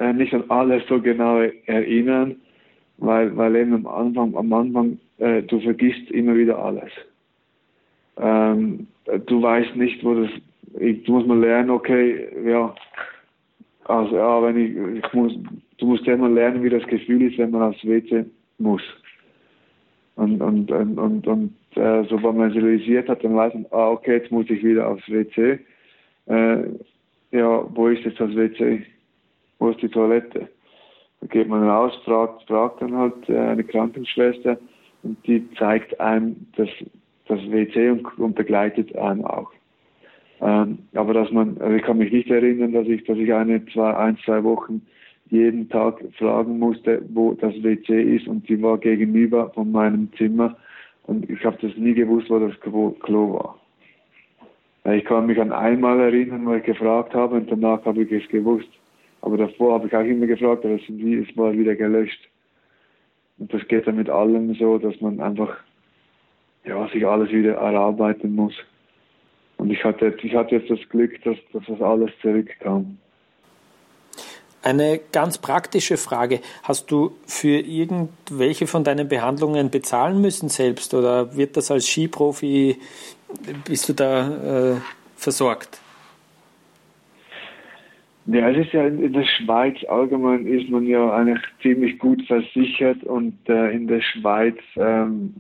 äh, nicht an alles so genau erinnern, weil, weil eben am Anfang, am Anfang äh, du vergisst immer wieder alles. Ähm, du weißt nicht, wo das ich muss mal lernen, okay, ja, also ja, wenn ich, ich muss, du musst ja mal lernen, wie das Gefühl ist, wenn man aufs WC muss. Und, und, und, und, und äh, sobald man es realisiert hat, dann weiß man, ah, okay, jetzt muss ich wieder aufs WC. Äh, ja, wo ist jetzt das WC? Wo ist die Toilette? Da geht man raus, fragt, fragt dann halt äh, eine Krankenschwester und die zeigt einem das, das WC und, und begleitet einen auch. Ähm, aber dass man, also ich kann mich nicht erinnern, dass ich, dass ich eine, zwei, ein, zwei Wochen jeden Tag fragen musste, wo das WC ist und die war gegenüber von meinem Zimmer und ich habe das nie gewusst, wo das Klo war. Ich kann mich an einmal erinnern, wo ich gefragt habe und danach habe ich es gewusst. Aber davor habe ich auch immer gefragt, aber es war wieder gelöscht. Und das geht dann mit allem so, dass man einfach ja, sich alles wieder erarbeiten muss. Und ich hatte, ich hatte jetzt das Glück, dass, dass das alles zurückkam. Eine ganz praktische Frage. Hast du für irgendwelche von deinen Behandlungen bezahlen müssen selbst oder wird das als Skiprofi, bist du da äh, versorgt? Ja, es ist ja in der Schweiz allgemein ist man ja eigentlich ziemlich gut versichert und äh, in der Schweiz ähm,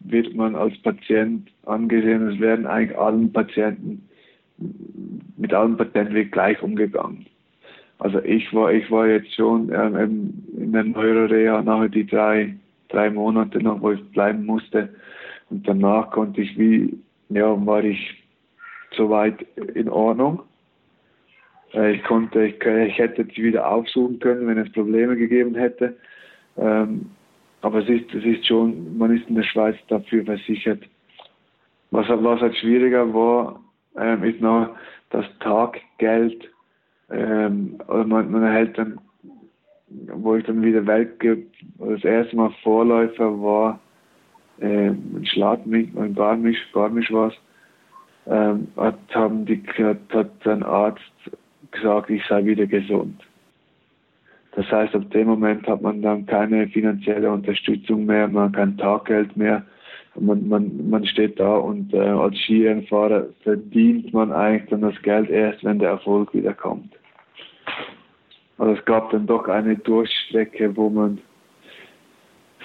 wird man als Patient angesehen. Es werden eigentlich allen Patienten mit allen Patienten wird gleich umgegangen. Also ich war ich war jetzt schon ähm, in der Neuroreha nachher die drei drei Monate noch, wo ich bleiben musste und danach konnte ich wie ja war ich soweit in Ordnung ich konnte, ich, ich hätte sie wieder aufsuchen können, wenn es Probleme gegeben hätte. Ähm, aber es ist, es ist schon, man ist in der Schweiz dafür versichert. Was, was halt schwieriger war, ähm, ist noch das Taggeld. Ähm, oder man, man erhält dann, wo ich dann wieder Weltcup, das erste Mal Vorläufer war, ähm, ein Schladmilch, ein Garmisch, Garmisch war es, ähm, hat, hat, hat ein Arzt gesagt, ich sei wieder gesund. Das heißt, ab dem Moment hat man dann keine finanzielle Unterstützung mehr, man hat kein Taggeld mehr. Man, man, man steht da und äh, als Skirennfahrer verdient man eigentlich dann das Geld erst, wenn der Erfolg wieder kommt. Also es gab dann doch eine Durchstrecke, wo man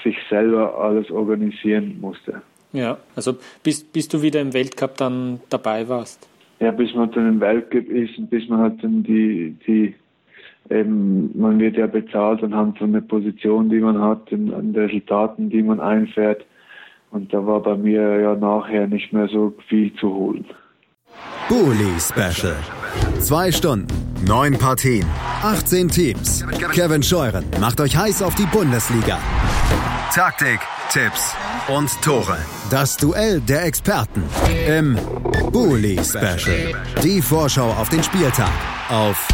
sich selber alles organisieren musste. Ja, also bis, bis du wieder im Weltcup dann dabei warst ja, bis man dann im Weltcup ist und bis man halt dann die, die eben, man wird ja bezahlt anhand von der Position, die man hat, an den Resultaten, die man einfährt. Und da war bei mir ja nachher nicht mehr so viel zu holen. Bully Special. Zwei Stunden, neun Partien, 18 Teams. Kevin Scheuren macht euch heiß auf die Bundesliga. Taktik, Tipps und Tore. Das Duell der Experten im Bully Special. Die Vorschau auf den Spieltag auf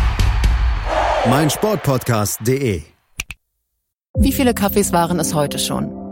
meinsportpodcast.de. Wie viele Kaffees waren es heute schon?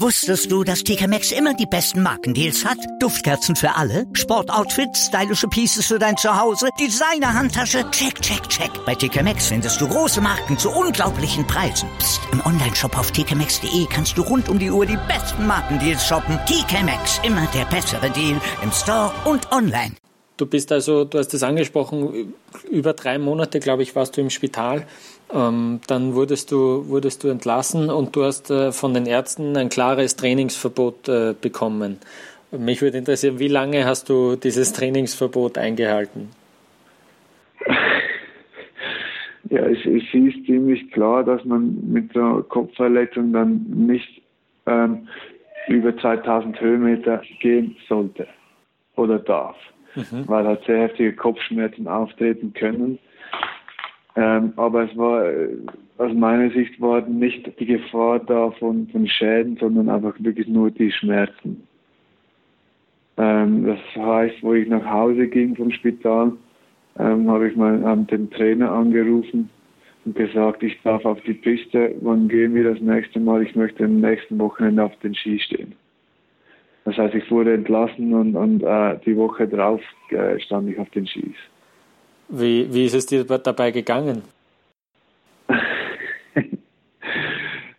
Wusstest du, dass TK Maxx immer die besten Markendeals hat? Duftkerzen für alle, Sportoutfits, stylische Pieces für dein Zuhause, Designer-Handtasche, check, check, check. Bei TK Maxx findest du große Marken zu unglaublichen Preisen. Psst. im Onlineshop auf tkmaxx.de kannst du rund um die Uhr die besten Markendeals shoppen. TK Maxx, immer der bessere Deal im Store und online. Du bist also, du hast es angesprochen, über drei Monate, glaube ich, warst du im Spital. Ähm, dann wurdest du, wurdest du entlassen und du hast äh, von den Ärzten ein klares Trainingsverbot äh, bekommen. Mich würde interessieren, wie lange hast du dieses Trainingsverbot eingehalten? Ja, es, es ist ziemlich klar, dass man mit der Kopfverletzung dann nicht ähm, über 2000 Höhenmeter gehen sollte oder darf, mhm. weil halt sehr heftige Kopfschmerzen auftreten können. Ähm, aber es war, äh, aus meiner Sicht war nicht die Gefahr da von, von Schäden, sondern einfach wirklich nur die Schmerzen. Ähm, das heißt, wo ich nach Hause ging vom Spital, ähm, habe ich mal ähm, den Trainer angerufen und gesagt, ich darf auf die Piste, wann gehen wir das nächste Mal? Ich möchte am nächsten Wochenende auf den Ski stehen. Das heißt, ich wurde entlassen und, und äh, die Woche drauf äh, stand ich auf den Skis. Wie, wie ist es dir dabei gegangen?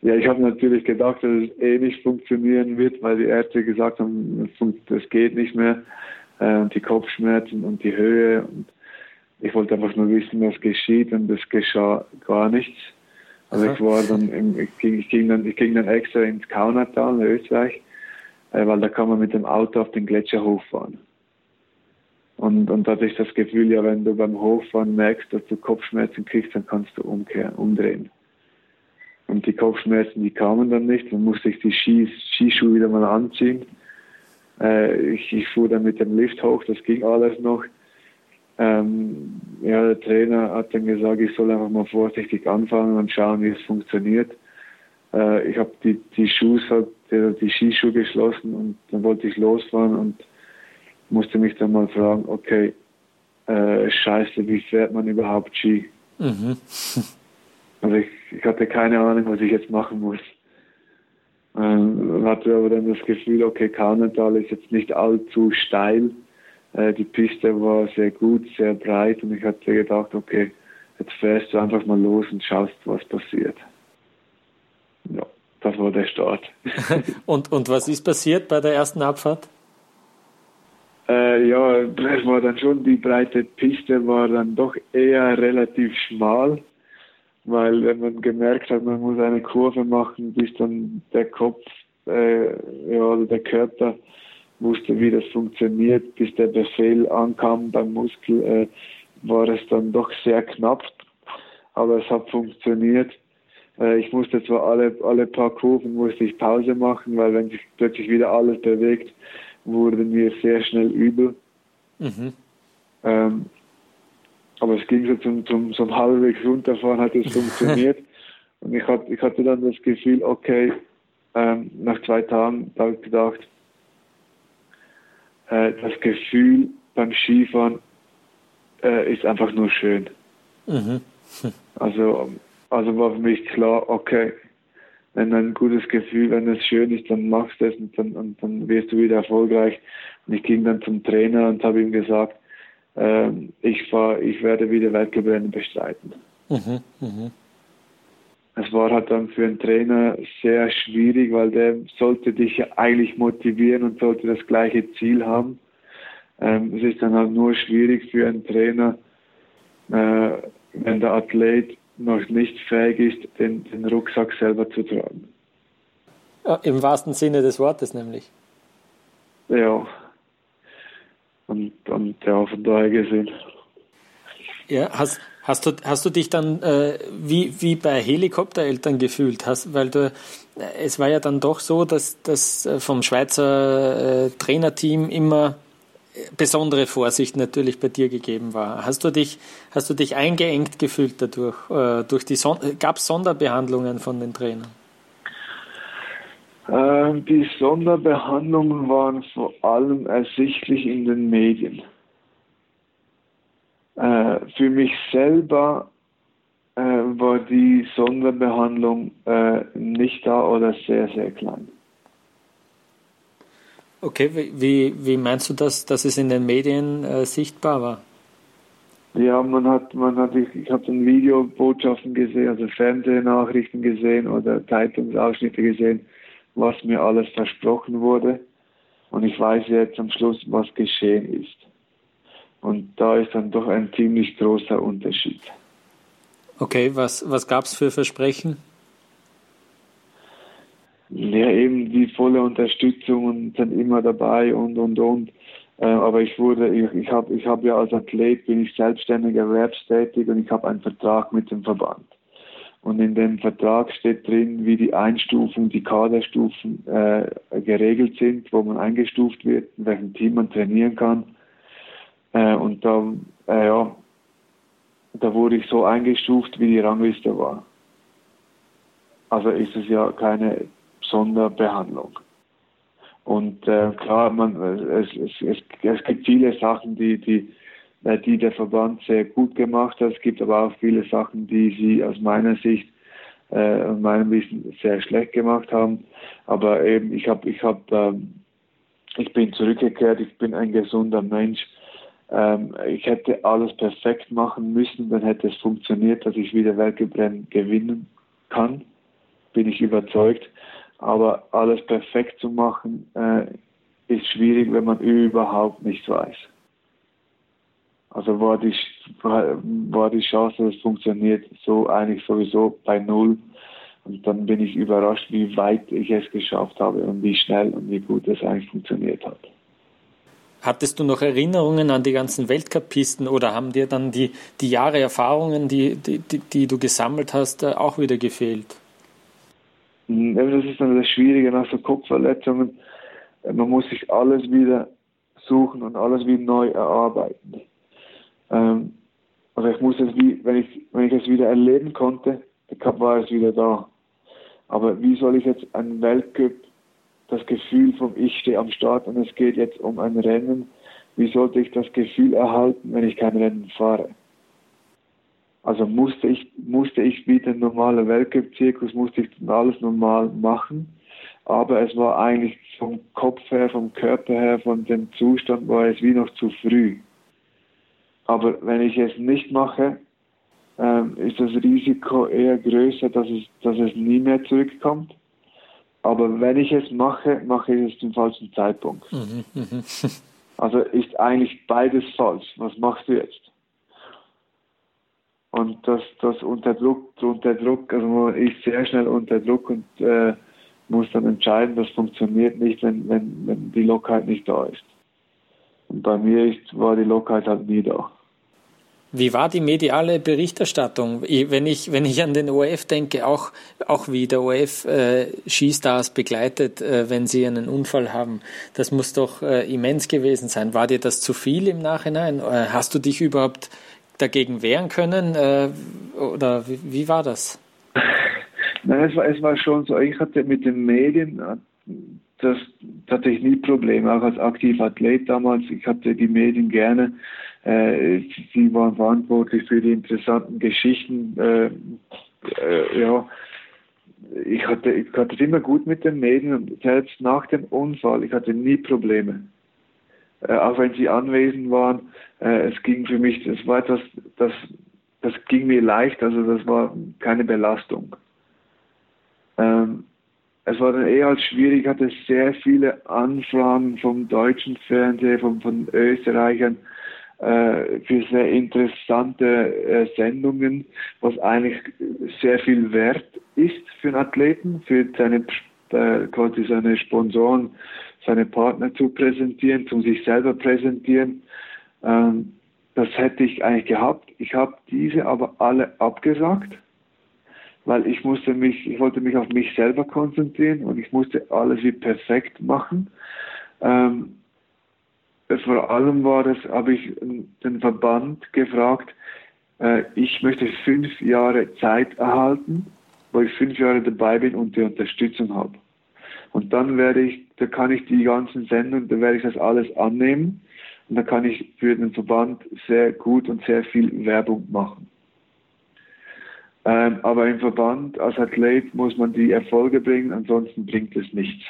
ja, ich habe natürlich gedacht, dass es eh nicht funktionieren wird, weil die Ärzte gesagt haben, das geht nicht mehr. Äh, und die Kopfschmerzen und die Höhe. Und ich wollte einfach nur wissen, was geschieht und es geschah gar nichts. Also ich war dann, im, ich, ging, ich, ging dann, ich ging dann extra ins Kaunertal in Österreich, äh, weil da kann man mit dem Auto auf den Gletscher hochfahren. Und, und da hatte ich das Gefühl, ja, wenn du beim Hochfahren merkst, dass du Kopfschmerzen kriegst, dann kannst du umkehren, umdrehen. Und die Kopfschmerzen, die kamen dann nicht. Dann musste ich die Skis, Skischuhe wieder mal anziehen. Äh, ich, ich fuhr dann mit dem Lift hoch, das ging alles noch. Ähm, ja, der Trainer hat dann gesagt, ich soll einfach mal vorsichtig anfangen und schauen, wie es funktioniert. Äh, ich habe die, Schuhe, die, die Skischuhe geschlossen und dann wollte ich losfahren und musste mich dann mal fragen, okay, äh, scheiße, wie fährt man überhaupt Ski? Mhm. Also ich, ich hatte keine Ahnung, was ich jetzt machen muss. Ähm, hatte aber dann das Gefühl, okay, Kaunertal ist jetzt nicht allzu steil. Äh, die Piste war sehr gut, sehr breit und ich hatte gedacht, okay, jetzt fährst du einfach mal los und schaust, was passiert. Ja, das war der Start. und, und was ist passiert bei der ersten Abfahrt? Äh, ja, es war dann schon, die breite Piste war dann doch eher relativ schmal, weil wenn man gemerkt hat, man muss eine Kurve machen, bis dann der Kopf, äh, ja, oder der Körper wusste, wie das funktioniert, bis der Befehl ankam beim Muskel, äh, war es dann doch sehr knapp, aber es hat funktioniert. Äh, ich musste zwar alle, alle paar Kurven musste ich Pause machen, weil wenn sich plötzlich wieder alles bewegt, wurde mir sehr schnell übel. Mhm. Ähm, aber es ging so zum, zum, zum halbwegs runterfahren, hat es funktioniert. Und ich, hat, ich hatte dann das Gefühl, okay, ähm, nach zwei Tagen habe ich gedacht, äh, das Gefühl beim Skifahren äh, ist einfach nur schön. Mhm. Also, also war für mich klar, okay, wenn ein gutes Gefühl, wenn es schön ist, dann machst du es und dann, und dann wirst du wieder erfolgreich. Und ich ging dann zum Trainer und habe ihm gesagt, äh, ich fahr, ich werde wieder Weltcuprennen bestreiten. Mhm, mh. Es war halt dann für einen Trainer sehr schwierig, weil der sollte dich ja eigentlich motivieren und sollte das gleiche Ziel haben. Ähm, es ist dann halt nur schwierig für einen Trainer, äh, wenn der Athlet noch nicht fähig ist, den, den Rucksack selber zu tragen. Ja, Im wahrsten Sinne des Wortes nämlich. Ja. Und, und ja, von daher gesehen. Ja, hast, hast, du, hast du dich dann äh, wie, wie bei Helikoptereltern gefühlt? Hast, weil du, es war ja dann doch so, dass das äh, vom Schweizer äh, Trainerteam immer besondere Vorsicht natürlich bei dir gegeben war. Hast du dich, hast du dich eingeengt gefühlt dadurch? Äh, durch die Son Gab es Sonderbehandlungen von den Trainern? Ähm, die Sonderbehandlungen waren vor allem ersichtlich in den Medien. Äh, für mich selber äh, war die Sonderbehandlung äh, nicht da oder sehr, sehr klein. Okay, wie, wie meinst du das, dass es in den Medien äh, sichtbar war? Ja, man hat, man hat, ich, ich habe dann Videobotschaften gesehen, also Fernsehnachrichten gesehen oder Zeitungsausschnitte gesehen, was mir alles versprochen wurde. Und ich weiß jetzt am Schluss, was geschehen ist. Und da ist dann doch ein ziemlich großer Unterschied. Okay, was, was gab es für Versprechen? Ja, eben die volle Unterstützung und sind immer dabei und und und. Äh, aber ich wurde, ich, ich habe ich hab ja als Athlet bin ich selbstständig erwerbstätig und ich habe einen Vertrag mit dem Verband. Und in dem Vertrag steht drin, wie die Einstufung, die Kaderstufen äh, geregelt sind, wo man eingestuft wird, in welchem Team man trainieren kann. Äh, und da, äh, ja, da wurde ich so eingestuft, wie die Rangliste war. Also ist es ja keine Sonderbehandlung. Und äh, klar, man, es, es, es, es gibt viele Sachen, die, die, äh, die der Verband sehr gut gemacht hat. Es gibt aber auch viele Sachen, die sie aus meiner Sicht äh, und meinem Wissen sehr schlecht gemacht haben. Aber eben, ich habe, ich habe, ähm, ich bin zurückgekehrt. Ich bin ein gesunder Mensch. Ähm, ich hätte alles perfekt machen müssen, dann hätte es funktioniert, dass ich wieder Weltcuprennen gewinnen kann. Bin ich überzeugt. Aber alles perfekt zu machen, äh, ist schwierig, wenn man überhaupt nichts weiß. Also war die, war die Chance, dass es funktioniert, so eigentlich sowieso bei Null. Und dann bin ich überrascht, wie weit ich es geschafft habe und wie schnell und wie gut es eigentlich funktioniert hat. Hattest du noch Erinnerungen an die ganzen Weltcup-Pisten oder haben dir dann die, die Jahre Erfahrungen, die, die, die, die du gesammelt hast, äh, auch wieder gefehlt? Hm, das ist dann das Schwierige nach so Kopfverletzungen. Man muss sich alles wieder suchen und alles wieder neu erarbeiten. Ähm, also ich muss es wie, wenn ich, wenn ich es wieder erleben konnte, dann war es wieder da. Aber wie soll ich jetzt einen Weltcup, das Gefühl vom Ich stehe am Start und es geht jetzt um ein Rennen, wie sollte ich das Gefühl erhalten, wenn ich kein Rennen fahre? Also musste ich, musste ich wie der normale Weltcup-Zirkus, musste ich alles normal machen. Aber es war eigentlich vom Kopf her, vom Körper her, von dem Zustand war es wie noch zu früh. Aber wenn ich es nicht mache, ähm, ist das Risiko eher größer, dass es, dass es nie mehr zurückkommt. Aber wenn ich es mache, mache ich es zum falschen Zeitpunkt. Mhm, mhm. also ist eigentlich beides falsch. Was machst du jetzt? Und das, das unter Druck, unter Druck, also man ist sehr schnell unter Druck und äh, muss dann entscheiden, das funktioniert nicht, wenn, wenn, wenn die Lockerheit nicht da ist. Und bei mir ist, war die Lockerheit halt nie da. Wie war die mediale Berichterstattung? Wenn ich, wenn ich an den ORF denke, auch, auch wie der ORF äh, Skistars begleitet, äh, wenn sie einen Unfall haben, das muss doch äh, immens gewesen sein. War dir das zu viel im Nachhinein? Äh, hast du dich überhaupt dagegen wehren können? Äh, oder wie, wie, war das? Nein, es war, es war schon so. Ich hatte mit den Medien, das, das hatte nie Probleme, auch als aktiver Athlet damals. Ich hatte die Medien gerne äh, sie waren verantwortlich für die interessanten Geschichten. Äh, äh, ja, ich hatte, ich hatte es immer gut mit den Medien und selbst nach dem Unfall, ich hatte nie Probleme. Äh, auch wenn sie anwesend waren, äh, es ging für mich, das war etwas, das, das ging mir leicht, also das war keine Belastung. Ähm, es war dann eher als schwierig, hatte sehr viele Anfragen vom deutschen Fernsehen, von, von Österreichern, äh, für sehr interessante äh, Sendungen, was eigentlich sehr viel wert ist für einen Athleten, für seine äh, quasi seine Sponsoren, seine Partner zu präsentieren, zum sich selber präsentieren. Ähm, das hätte ich eigentlich gehabt. Ich habe diese aber alle abgesagt, weil ich musste mich, ich wollte mich auf mich selber konzentrieren und ich musste alles wie perfekt machen. Ähm, vor allem war das, habe ich den Verband gefragt, äh, ich möchte fünf Jahre Zeit erhalten, wo ich fünf Jahre dabei bin und die Unterstützung habe. Und dann werde ich, da kann ich die ganzen Sendungen, da werde ich das alles annehmen und da kann ich für den Verband sehr gut und sehr viel Werbung machen. Ähm, aber im Verband als Athlet muss man die Erfolge bringen, ansonsten bringt es nichts.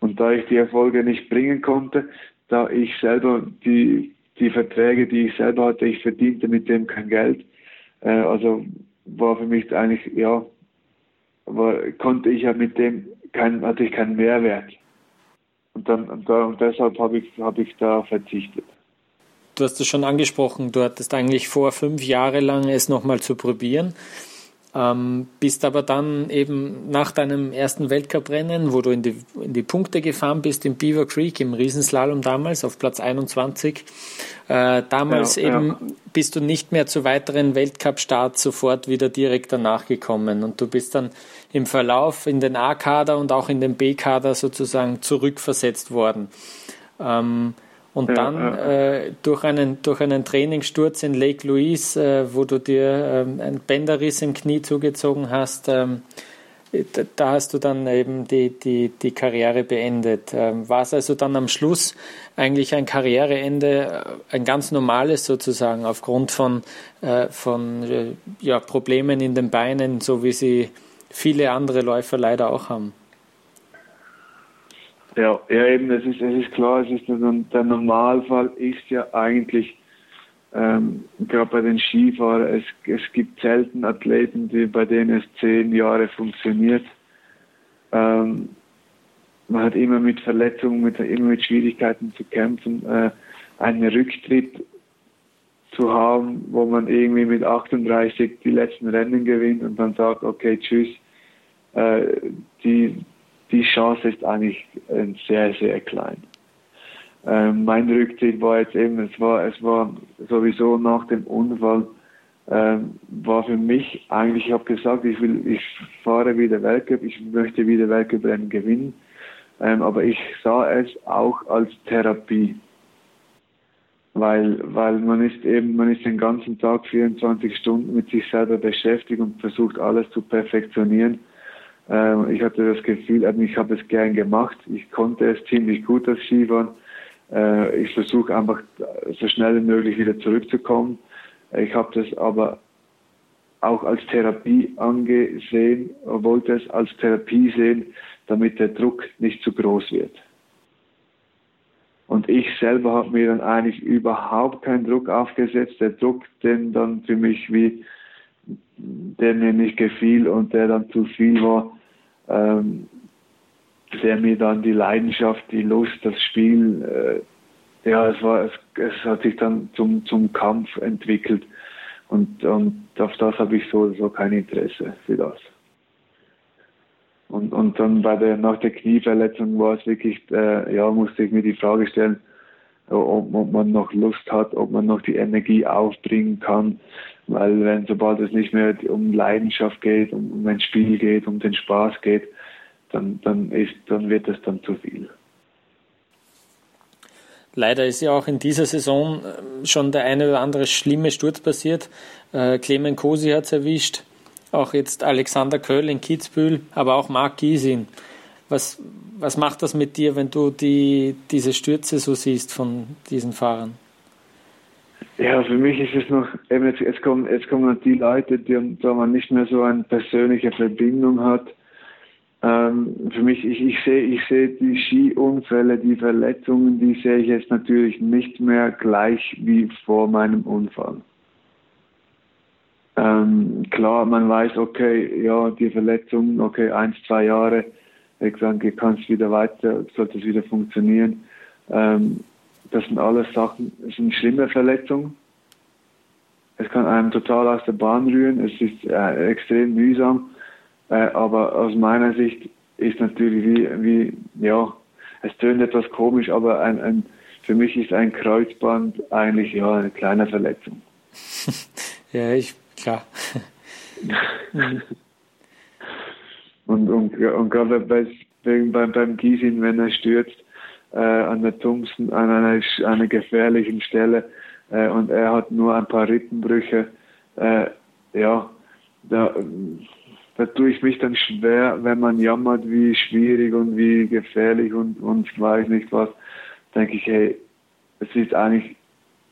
Und da ich die Erfolge nicht bringen konnte, da ich selber die, die Verträge, die ich selber hatte, ich verdiente mit dem kein Geld. Äh, also war für mich eigentlich, ja, war, konnte ich ja mit dem kein, hatte ich keinen Mehrwert. Und dann und, da, und deshalb habe ich, habe ich da verzichtet. Du hast es schon angesprochen, du hattest eigentlich vor, fünf Jahre lang es nochmal zu probieren. Ähm, bist aber dann eben nach deinem ersten Weltcuprennen, wo du in die, in die Punkte gefahren bist, in Beaver Creek im Riesenslalom damals auf Platz 21, äh, damals ja, eben ja. bist du nicht mehr zu weiteren Weltcup-Starts sofort wieder direkt danach gekommen und du bist dann im Verlauf in den A-Kader und auch in den B-Kader sozusagen zurückversetzt worden. Ähm, und ja, dann ja. Äh, durch, einen, durch einen Trainingssturz in Lake Louise, äh, wo du dir ähm, ein Bänderriss im Knie zugezogen hast, ähm, da hast du dann eben die, die, die Karriere beendet. Ähm, war es also dann am Schluss eigentlich ein Karriereende, äh, ein ganz normales sozusagen, aufgrund von, äh, von äh, ja, Problemen in den Beinen, so wie sie viele andere Läufer leider auch haben? Ja, ja eben, es ist, es ist klar, es ist der Normalfall ist ja eigentlich, ähm, gerade bei den Skifahrern, es, es gibt selten Athleten, die, bei denen es zehn Jahre funktioniert. Ähm, man hat immer mit Verletzungen, mit, immer mit Schwierigkeiten zu kämpfen. Äh, einen Rücktritt zu haben, wo man irgendwie mit 38 die letzten Rennen gewinnt und dann sagt, okay, tschüss, äh, die, die Chance ist eigentlich äh, sehr, sehr klein. Ähm, mein Rücktritt war jetzt eben, es war, es war sowieso nach dem Unfall, ähm, war für mich eigentlich, ich habe gesagt, ich will, ich fahre wieder Weltcup, ich möchte wieder Weltcuprennen gewinnen, ähm, aber ich sah es auch als Therapie, weil, weil man ist eben, man ist den ganzen Tag 24 Stunden mit sich selber beschäftigt und versucht alles zu perfektionieren ähm, ich hatte das Gefühl, ähm, ich habe es gern gemacht. Ich konnte es ziemlich gut als Skifahren. Äh, ich versuche einfach so schnell wie möglich wieder zurückzukommen. Ich habe das aber auch als Therapie angesehen, wollte es als Therapie sehen, damit der Druck nicht zu groß wird. Und ich selber habe mir dann eigentlich überhaupt keinen Druck aufgesetzt. Der Druck, den dann für mich wie, der mir nicht gefiel und der dann zu viel war, ähm, der mir dann die Leidenschaft, die Lust, das Spiel, äh, ja, es war, es, es hat sich dann zum, zum Kampf entwickelt. Und, und auf das habe ich so, so kein Interesse für das. Und, und dann bei der, nach der Knieverletzung war es wirklich, äh, ja, musste ich mir die Frage stellen, ob, ob, man noch Lust hat, ob man noch die Energie aufbringen kann. Weil wenn, sobald es nicht mehr um Leidenschaft geht, um, um ein Spiel geht, um den Spaß geht, dann, dann ist, dann wird es dann zu viel. Leider ist ja auch in dieser Saison ähm, schon der eine oder andere schlimme Sturz passiert. Äh, Clement Kosi hat es erwischt, auch jetzt Alexander Köll in Kitzbühel, aber auch Marc Giesin. Was, was macht das mit dir, wenn du die, diese Stürze so siehst von diesen Fahrern? Ja, für mich ist es noch, eben jetzt, jetzt kommen, jetzt kommen die Leute, die, da man nicht mehr so eine persönliche Verbindung hat ähm, für mich, ich, ich sehe ich sehe die Skiunfälle, die Verletzungen, die sehe ich jetzt natürlich nicht mehr gleich wie vor meinem Unfall. Ähm, klar, man weiß, okay, ja, die Verletzungen, okay, eins, zwei Jahre, ich sage, kann es wieder weiter, sollte es wieder funktionieren. Ähm, das sind alles Sachen, es sind schlimme Verletzungen. Es kann einem total aus der Bahn rühren, es ist äh, extrem mühsam. Äh, aber aus meiner Sicht ist natürlich wie, wie ja, es tönt etwas komisch, aber ein, ein, für mich ist ein Kreuzband eigentlich ja eine kleine Verletzung. ja, ich, klar. und, und, und gerade bei, beim, beim Giesin, wenn er stürzt, äh, an der Thompson, an einer, einer gefährlichen Stelle, äh, und er hat nur ein paar Rippenbrüche, äh, ja, da, da tue ich mich dann schwer, wenn man jammert, wie schwierig und wie gefährlich und, und weiß nicht was, denke ich, hey, es ist eigentlich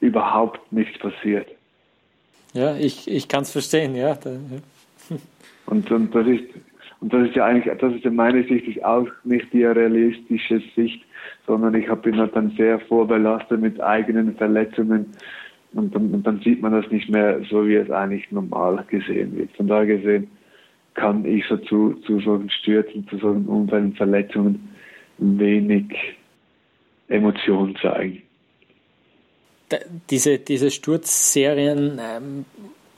überhaupt nichts passiert. Ja, ich, ich kann es verstehen, ja. Und, und das ist und das ist ja eigentlich, das ist ja meine Sicht auch nicht die realistische Sicht, sondern ich bin halt dann sehr vorbelastet mit eigenen Verletzungen und dann, und dann sieht man das nicht mehr so, wie es eigentlich normal gesehen wird. Von daher gesehen, kann ich so zu, zu solchen Stürzen, zu solchen Unfällen, Verletzungen wenig Emotionen zeigen. Diese, diese Sturzserien ähm,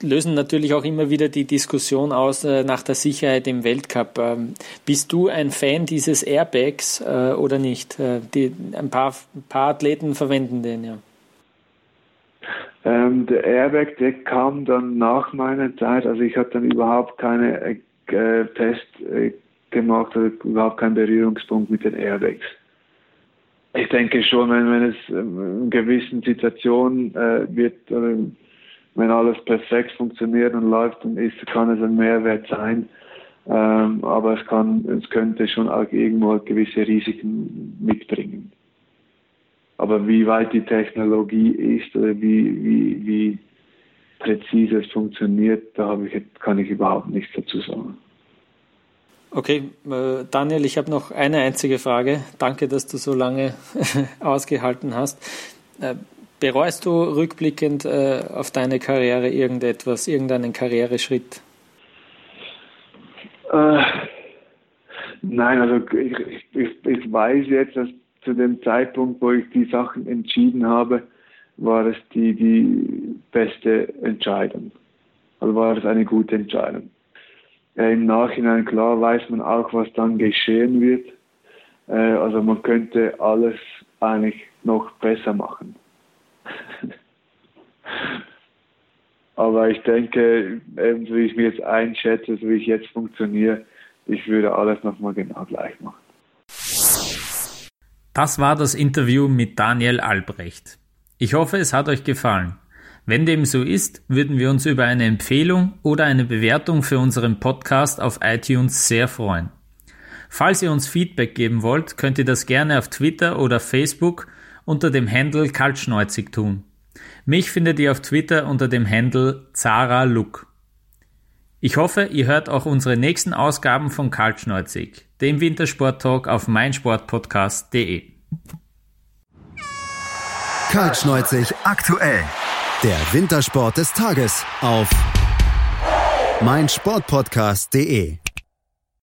lösen natürlich auch immer wieder die Diskussion aus äh, nach der Sicherheit im Weltcup. Ähm, bist du ein Fan dieses Airbags äh, oder nicht? Äh, die, ein, paar, ein paar Athleten verwenden den, ja. Ähm, der Airbag, der kam dann nach meiner Zeit, also ich hatte dann überhaupt keine äh, Test äh, gemacht, oder überhaupt keinen Berührungspunkt mit den Airbags. Ich denke schon, wenn, wenn es ähm, in gewissen Situationen äh, wird, wenn alles perfekt funktioniert und läuft, dann ist, kann es ein Mehrwert sein. Ähm, aber es kann, es könnte schon auch irgendwo gewisse Risiken mitbringen. Aber wie weit die Technologie ist oder wie, wie, wie präzise es funktioniert, da ich, kann ich überhaupt nichts dazu sagen. Okay, äh, Daniel, ich habe noch eine einzige Frage. Danke, dass du so lange ausgehalten hast. Äh, bereust du rückblickend äh, auf deine Karriere irgendetwas, irgendeinen Karriereschritt? Äh, nein, also ich, ich, ich weiß jetzt, dass zu dem Zeitpunkt, wo ich die Sachen entschieden habe, war es die, die beste Entscheidung. Also war es eine gute Entscheidung. Ja, Im Nachhinein, klar, weiß man auch, was dann geschehen wird. Äh, also man könnte alles eigentlich noch besser machen. Aber ich denke, eben wie ich mich jetzt einschätze, so wie ich jetzt funktioniere, ich würde alles nochmal genau gleich machen. Das war das Interview mit Daniel Albrecht. Ich hoffe, es hat euch gefallen. Wenn dem so ist, würden wir uns über eine Empfehlung oder eine Bewertung für unseren Podcast auf iTunes sehr freuen. Falls ihr uns Feedback geben wollt, könnt ihr das gerne auf Twitter oder Facebook unter dem Handle Kaltschneuzig tun. Mich findet ihr auf Twitter unter dem Handle Zara Look. Ich hoffe, ihr hört auch unsere nächsten Ausgaben von Kaltschneuzig, dem Wintersport-Talk auf meinsportpodcast.de. Kaltschneuzig aktuell. Der Wintersport des Tages auf meinsportpodcast.de.